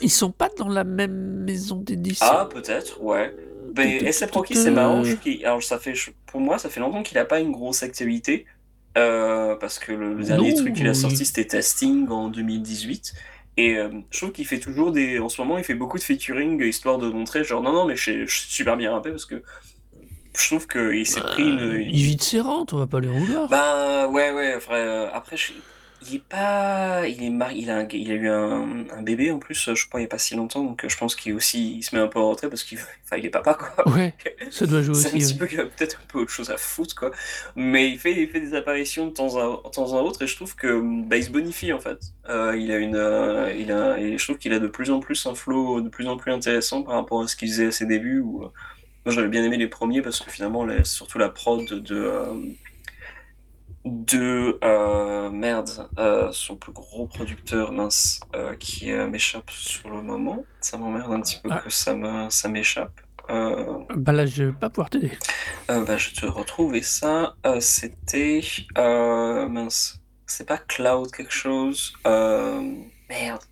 ils sont pas dans la même maison d'édition. Ah, peut-être, ouais. Ben, A$AP Rocky, c'est marrant. alors, ça fait, pour moi, ça fait longtemps qu'il n'a pas une grosse activité. euh, parce que le, le dernier Non, truc qu'il a sorti, c'était Testing en 2018. Et euh, je trouve qu'il fait toujours des. En ce moment, il fait beaucoup de featuring histoire de montrer, genre, non, non, mais je sais super bien rapper parce que je trouve qu'il s'est pris une. Euh, il vit de ses rentes, on va pas les vouloir. Bah ouais ouais euh, après je- il est pas il est marié il a un- il a eu un, un bébé en plus je crois il y a pas si longtemps donc euh, je pense qu'il aussi il se met un peu en retrait parce qu'il enfin, il est papa quoi Ouais, ça doit jouer c'est un aussi. petit ouais. peu qu'il a peut-être un peu autre chose à foutre quoi mais il fait il fait des apparitions de temps à, de temps à autre et je trouve que bah, il se bonifie en fait Euh, il a une euh, il a et je trouve qu'il a de plus en plus un flow de plus en plus intéressant par rapport à ce qu'il faisait à ses débuts où euh, moi j'avais bien aimé les premiers parce que finalement la- surtout la prod de euh, de euh, merde euh, son plus gros producteur mince euh, qui m'échappe sur le moment ça m'emmerde un petit peu Ah. que ça me ça m'échappe Bah là, je vais pas pouvoir t'aider. bah, je te retrouvais ça. Euh, c'était. mince. C'est pas Cloud quelque chose. Merde.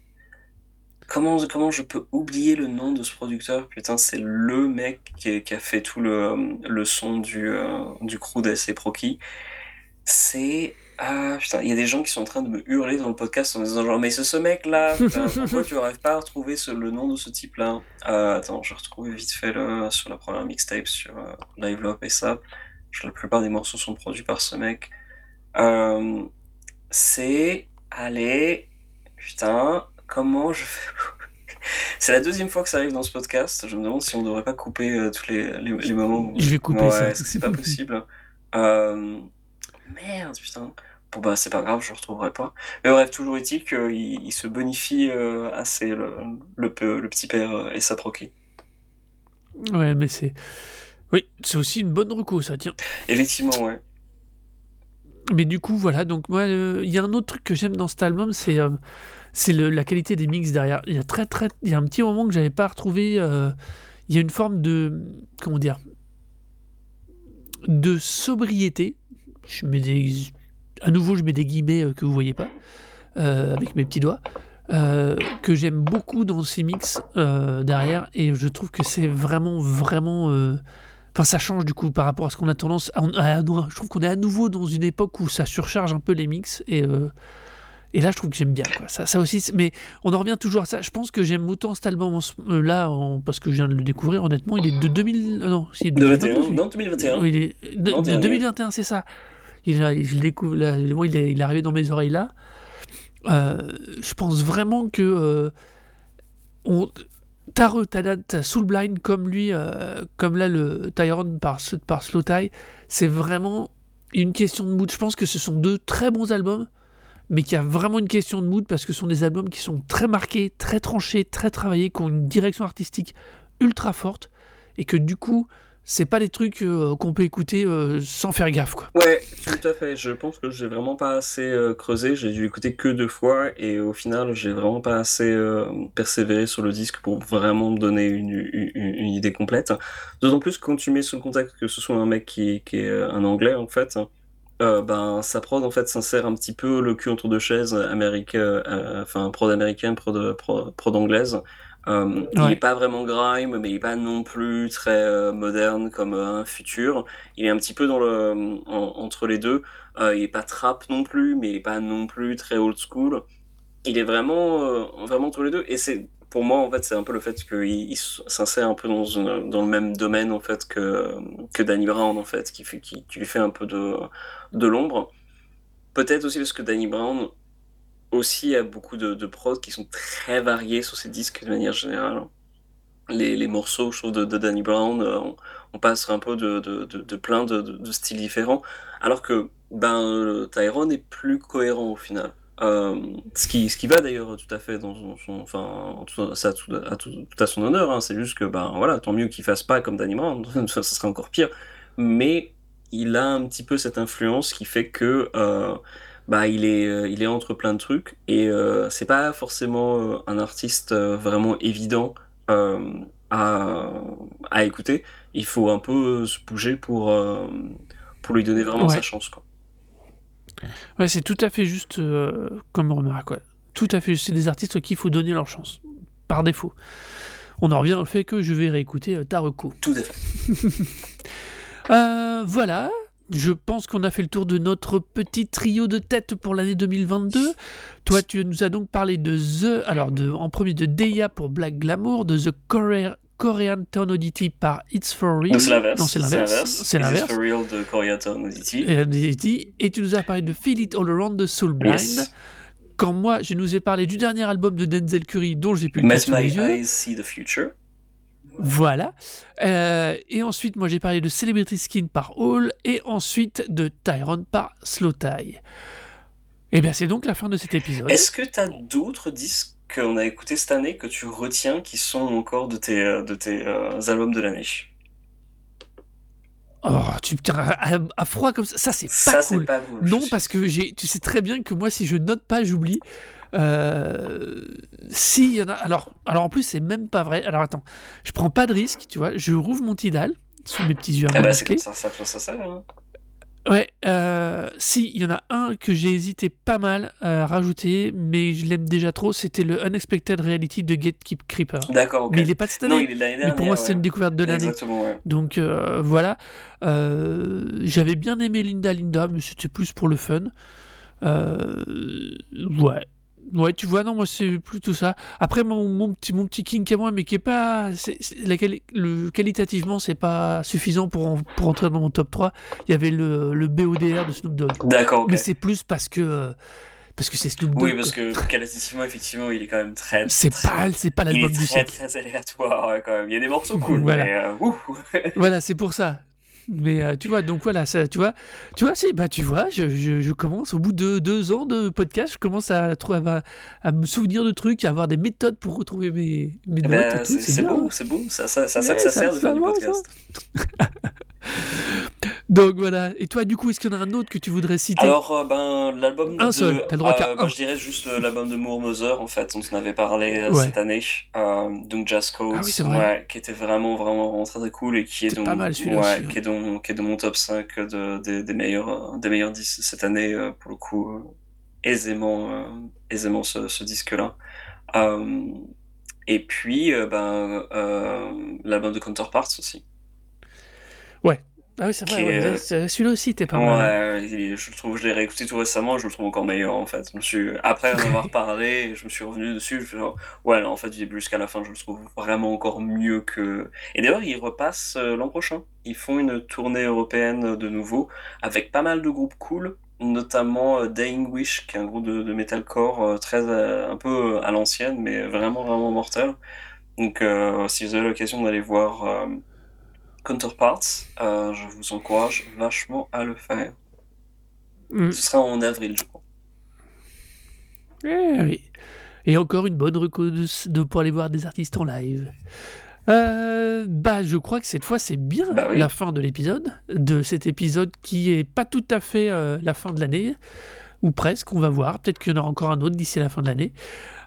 Comment, comment je peux oublier le nom de ce producteur? Putain, c'est le mec qui, qui a fait tout le, le son du, du crew d'AC Proki. C'est. Ah putain, il y a des gens qui sont en train de me hurler dans le podcast en me disant genre, mais c'est ce mec-là, putain, pourquoi tu n'arrives pas à retrouver ce- le nom de ce type-là? Euh, Attends, je retrouve vite fait le, sur la première mixtape sur euh, Live et ça. La plupart des morceaux sont produits par ce mec. Euh, c'est. Allez. Putain, comment je fais. C'est la deuxième fois que ça arrive dans ce podcast. Je me demande si on ne devrait pas couper euh, tous les, les, les moments où. Je vais couper Ouais, ça. C'est pas possible. Euh, Merde, putain. Bon, bah, c'est pas grave, je ne retrouverai pas. Mais bref, toujours est-il qu'il il se bonifie euh, assez, le, le, petit père euh, et sa proquée. Ouais, mais c'est. Oui, c'est aussi une bonne reco, ça, tiens. Effectivement, ouais. Mais du coup, voilà, donc moi, euh, il y a un autre truc que j'aime dans cet album, c'est euh, c'est la qualité des mix derrière. Il y a très très, il y a un petit moment que j'avais pas retrouvé. euh, il y a une forme de, comment dire, de sobriété. Je mets des, à nouveau, je mets des guillemets euh, que vous voyez pas euh, avec mes petits doigts. euh, que j'aime beaucoup dans ces mix euh, derrière et je trouve que c'est vraiment vraiment Enfin, ça change du coup par rapport à ce qu'on a tendance à, à- à- Je trouve qu'on est à nouveau dans une époque où ça surcharge un peu les mix et, et là je trouve que j'aime bien. Quoi. Ça, ça aussi, c'est- mais on en revient toujours à ça. Je pense que j'aime autant cet album en ce- là en- parce que je viens de le découvrir. Honnêtement, il est de 2000. euh, non, il est de 2021, 2022, non, 2021. oui, il est de, Non, de dernier. 2021, c'est ça. Il, je découvre, là, il, est, il est arrivé dans mes oreilles là. Euh, je pense vraiment que euh, on, t'as Soul Blind comme lui, euh, comme là le Tyrone par, par Slow Tie, c'est vraiment une question de mood. Je pense que ce sont deux très bons albums, mais qu'il y a vraiment une question de mood parce que ce sont des albums qui sont très marqués, très tranchés, très travaillés, qui ont une direction artistique ultra forte et que du coup, c'est pas des trucs euh, qu'on peut écouter euh, sans faire gaffe quoi. Ouais, tout à fait. Je pense que j'ai vraiment pas assez euh, creusé. J'ai dû écouter que deux fois et au final, j'ai vraiment pas assez persévéré sur le disque pour vraiment me donner une, idée complète. D'autant plus quand tu mets sous le contexte que ce soit un mec qui, est un anglais en fait, ben sa prod en fait s'insère un petit peu le cul entre deux chaises, américain, enfin prod américaine, prod, prod, prod anglaise. Euh, Il n'est pas vraiment grime, mais il n'est pas non plus très euh, moderne comme euh, un futur. Il est un petit peu dans le, en- entre les deux. Il n'est pas trap non plus, mais il n'est pas non plus très old school. Il est vraiment, vraiment entre les deux. Et c'est, pour moi, en fait, c'est un peu le fait qu'il s'insère un peu dans, une- dans le même domaine en fait que, que Danny Brown en fait, qui, fait, qui, qui lui fait un peu de, de l'ombre. Peut-être aussi parce que Danny Brown aussi a beaucoup de, de prods qui sont très variés sur ses disques de manière générale. Les, morceaux, je de, Danny Brown, euh, on, passe un peu de, plein de, styles différents, alors que ben, euh, Tyrone est plus cohérent au final. Euh, ce, qui, ce qui va d'ailleurs tout à fait dans son, enfin, tout, ça, tout, à, à son honneur, hein. c'est juste que ben voilà, tant mieux qu'il fasse pas comme Danny Brown, ça serait encore pire. Mais il a un petit peu cette influence qui fait que bah, il est, euh, il est entre plein de trucs et euh, c'est pas forcément euh, un artiste euh, vraiment évident à, à écouter. Il faut un peu se bouger pour, pour lui donner vraiment Ouais. sa chance. Quoi. Ouais, c'est tout à fait juste comme remarque. ouais. Tout à fait, c'est des artistes qu'il faut donner leur chance, par défaut. On en revient au fait que je vais réécouter Taroko. Tout à fait. Voilà, je pense qu'on a fait le tour de notre petit trio de tête pour l'année 2022. Toi, tu nous as donc parlé de The, alors de, en premier de Deya pour Black Glamour, de The Korea- Korean Tonality par It's For Real. C'est l'inverse. Non, c'est l'inverse. C'est l'inverse. for real de Koreatown Audity. Et, tu nous as parlé de Feel It All Around de Soul Blind. Yes. Quand moi, je nous ai parlé du dernier album de Denzel Curry, dont j'ai pu le sous my les yeux. eyes see the future. Voilà. Euh, et ensuite, moi, j'ai parlé de Celebrity Skin par Hall et ensuite de Tyrone par Slow Tie. Et bien, c'est donc la fin de cet épisode. Est-ce que tu as d'autres disques qu'on a écoutés cette année que tu retiens qui sont encore de tes, euh, de tes euh, albums de l'année Oh, tu putain, à, à froid comme ça, ça c'est pas cool. pas cool. Non, parce que j'ai, tu sais très bien que moi, si je note pas, j'oublie. Euh, si il y en a, alors, alors en plus, c'est même pas vrai. Alors attends, je prends pas de risque, tu vois. Je rouvre mon Tidal sous mes petits yeux Ah bah, c'est masqués. comme ça, ça, ça, ça, hein. Ouais, euh, si, il y en a un que j'ai hésité pas mal à rajouter, mais je l'aime déjà trop, c'était le Unexpected Reality de Gatekeep Creeper. D'accord, ok. Mais il est pas de cette année. Non, il est de l'année mais dernière. pour moi, c'était ouais. une découverte de l'année. Ouais. Donc euh, voilà. Euh, J'avais bien aimé Linda Linda, mais c'était plus pour le fun. Ouais. Ouais, tu vois, non, moi c'est plutôt ça. Après, mon, mon petit, mon petit kink à moi, mais qui est pas. c'est- c'est- la quali- le, qualitativement, c'est pas suffisant pour, en- pour entrer dans mon top 3. Il y avait le, le BODR de Snoop Dogg. D'accord. Mais c'est plus parce que. euh, parce que c'est Snoop Dogg. Oui, parce que qualitativement, effectivement, il est quand même très. C'est très- pas, c'est pas Il est l'album du très, siècle. très aléatoire, quand même. Il y a des morceaux cool, Voilà. mais. euh. Voilà, c'est pour ça. Mais euh, tu vois, donc voilà, ça, tu vois, tu vois, si, bah tu vois, je, je, je commence au bout de deux ans de podcast, je commence à, trouver, à, à me souvenir de trucs, à avoir des méthodes pour retrouver mes, mes Eh notes ben, c'est beau, c'est beau. Ça, ça, ça, ça, Ouais, ça ça- sert de faire du podcast. Donc voilà. Et toi, du coup, est-ce qu'il y en a un autre que tu voudrais citer? Alors, euh, ben, l'album Un de... seul, t'as le droit euh, ben, je dirais juste euh, l'album de Moore Mother, en fait, on s'en avait parlé euh, Ouais. cette année. Donc, Jazz Codes, Ah oui, ouais, qui était vraiment, vraiment, vraiment très, très cool et qui est, pas mal, ouais, aussi, hein. qui, est dans, qui est mon top 5 de, des, des meilleurs, des meilleurs disques cette année, pour le coup, aisément, aisément ce, ce disque-là. Et puis, ben, l'album de Counterparts aussi. Ah oui, c'est vrai, ouais, est- c'est- celui-là aussi, t'es pas mal. Ouais, je le trouve, je l'ai réécouté tout récemment, je le trouve encore meilleur en fait. Je me suis, après en avoir parlé, je me suis revenu dessus, je me suis dit, genre, ouais, non, en fait, du début jusqu'à la fin, je le trouve vraiment encore mieux que. Et d'ailleurs, ils repassent euh, l'an prochain. Ils font une tournée européenne euh, de nouveau avec pas mal de groupes cool, notamment euh, Dying Wish, qui est un groupe de, de metalcore euh, très euh, un peu euh, à l'ancienne, mais vraiment vraiment mortel. Donc, euh, si vous avez l'occasion d'aller voir euh, Counterparts, euh, je vous encourage vachement à le faire. Mm. Ce sera en avril, je crois. Eh oui. Et encore une bonne reco de, de- pour aller voir des artistes en live. Euh, bah, je crois que cette fois, c'est bien Bah oui. la fin de l'épisode, de cet épisode qui est pas tout à fait euh, la fin de l'année, ou presque, on va voir. Peut-être qu'il y en aura encore un autre d'ici la fin de l'année.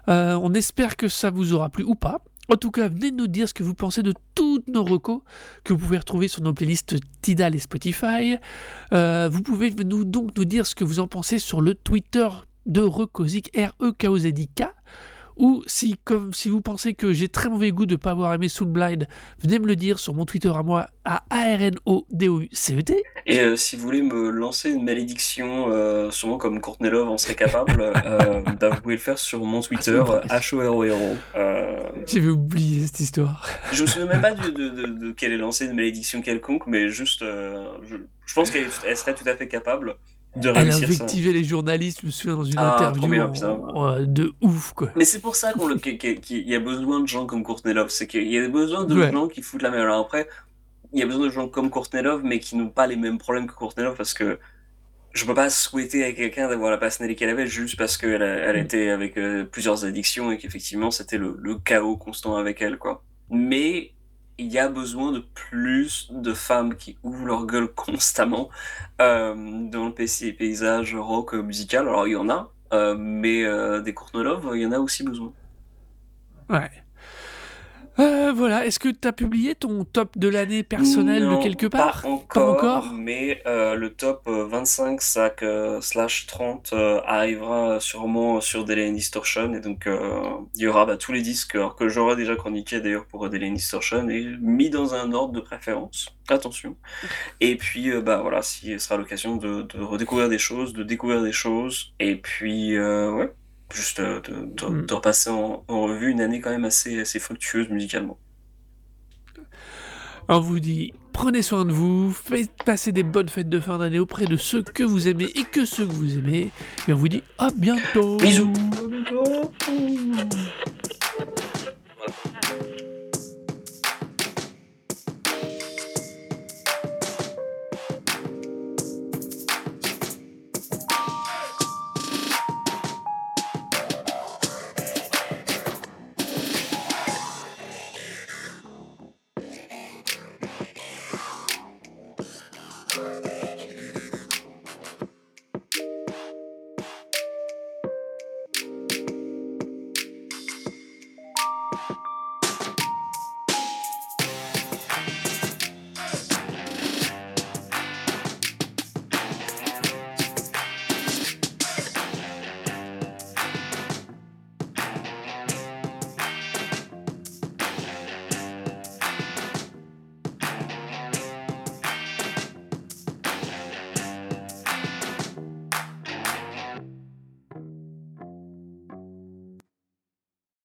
Euh, on espère que ça vous aura plu ou pas. En tout cas, venez nous dire ce que vous pensez de toutes nos recos que vous pouvez retrouver sur nos playlists Tidal et Spotify. Euh, vous pouvez nous, donc nous dire ce que vous en pensez sur le Twitter de Recosic, R-E-K-O-Z-I-K. Ou si, comme, si vous pensez que j'ai très mauvais goût de ne pas avoir aimé Soulblind, venez me le dire sur mon Twitter à moi, à A-R-N-O-D-O-U-C-E-T. Et euh, si vous voulez me lancer une malédiction, euh, sûrement comme Courtney Love en serait capable, euh, bah, vous pouvez le faire sur mon Twitter, H-O-R-O-R-O. Euh, J'avais oublié cette histoire. je me souviens même pas de, de, de qu'elle ait lancé une malédiction quelconque, mais juste, je, je pense qu'elle elle serait tout à fait capable de Elle invectivé les journalistes, je me souviens, dans une Ah, interview bien, en- de ouf, quoi. Mais c'est pour ça qu'il qu'il y a besoin de gens comme Courtney Love. C'est qu'il y a besoin de Ouais. gens qui foutent la merde. Alors après, il y a besoin de gens comme Courtney Love, mais qui n'ont pas les mêmes problèmes que Courtney Love parce que je peux pas souhaiter à quelqu'un d'avoir la personnalité qu'elle avait juste parce qu'elle elle Mm. était avec euh, plusieurs addictions et qu'effectivement c'était le, le chaos constant avec elle, quoi. Mais il y a besoin de plus de femmes qui ouvrent leur gueule constamment euh, dans le pays- paysage rock musical. Alors il y en a, euh, mais euh, des Courtney Love, il y en a aussi besoin. Ouais. Euh, voilà, est-ce que tu as publié ton top de l'année personnel Non, de quelque part? Pas encore, encore? mais euh, le top euh, 25 sac, euh, slash 30 euh, arrivera sûrement sur Delay Distortion et donc euh, il y aura bah, tous les disques que j'aurai déjà chroniqué d'ailleurs pour Delay Distortion et mis dans un ordre de préférence. Attention. Et puis euh, bah voilà, si ce sera l'occasion de, de redécouvrir des choses, de découvrir des choses et puis euh, ouais. Juste euh, de, de- Mm. de repasser en, en revue une année quand même assez, assez fructueuse musicalement. On vous dit, prenez soin de vous, faites passer des bonnes fêtes de fin d'année auprès de ceux que vous aimez et que ceux que vous aimez. Et on vous dit à bientôt. Bisous. À bientôt.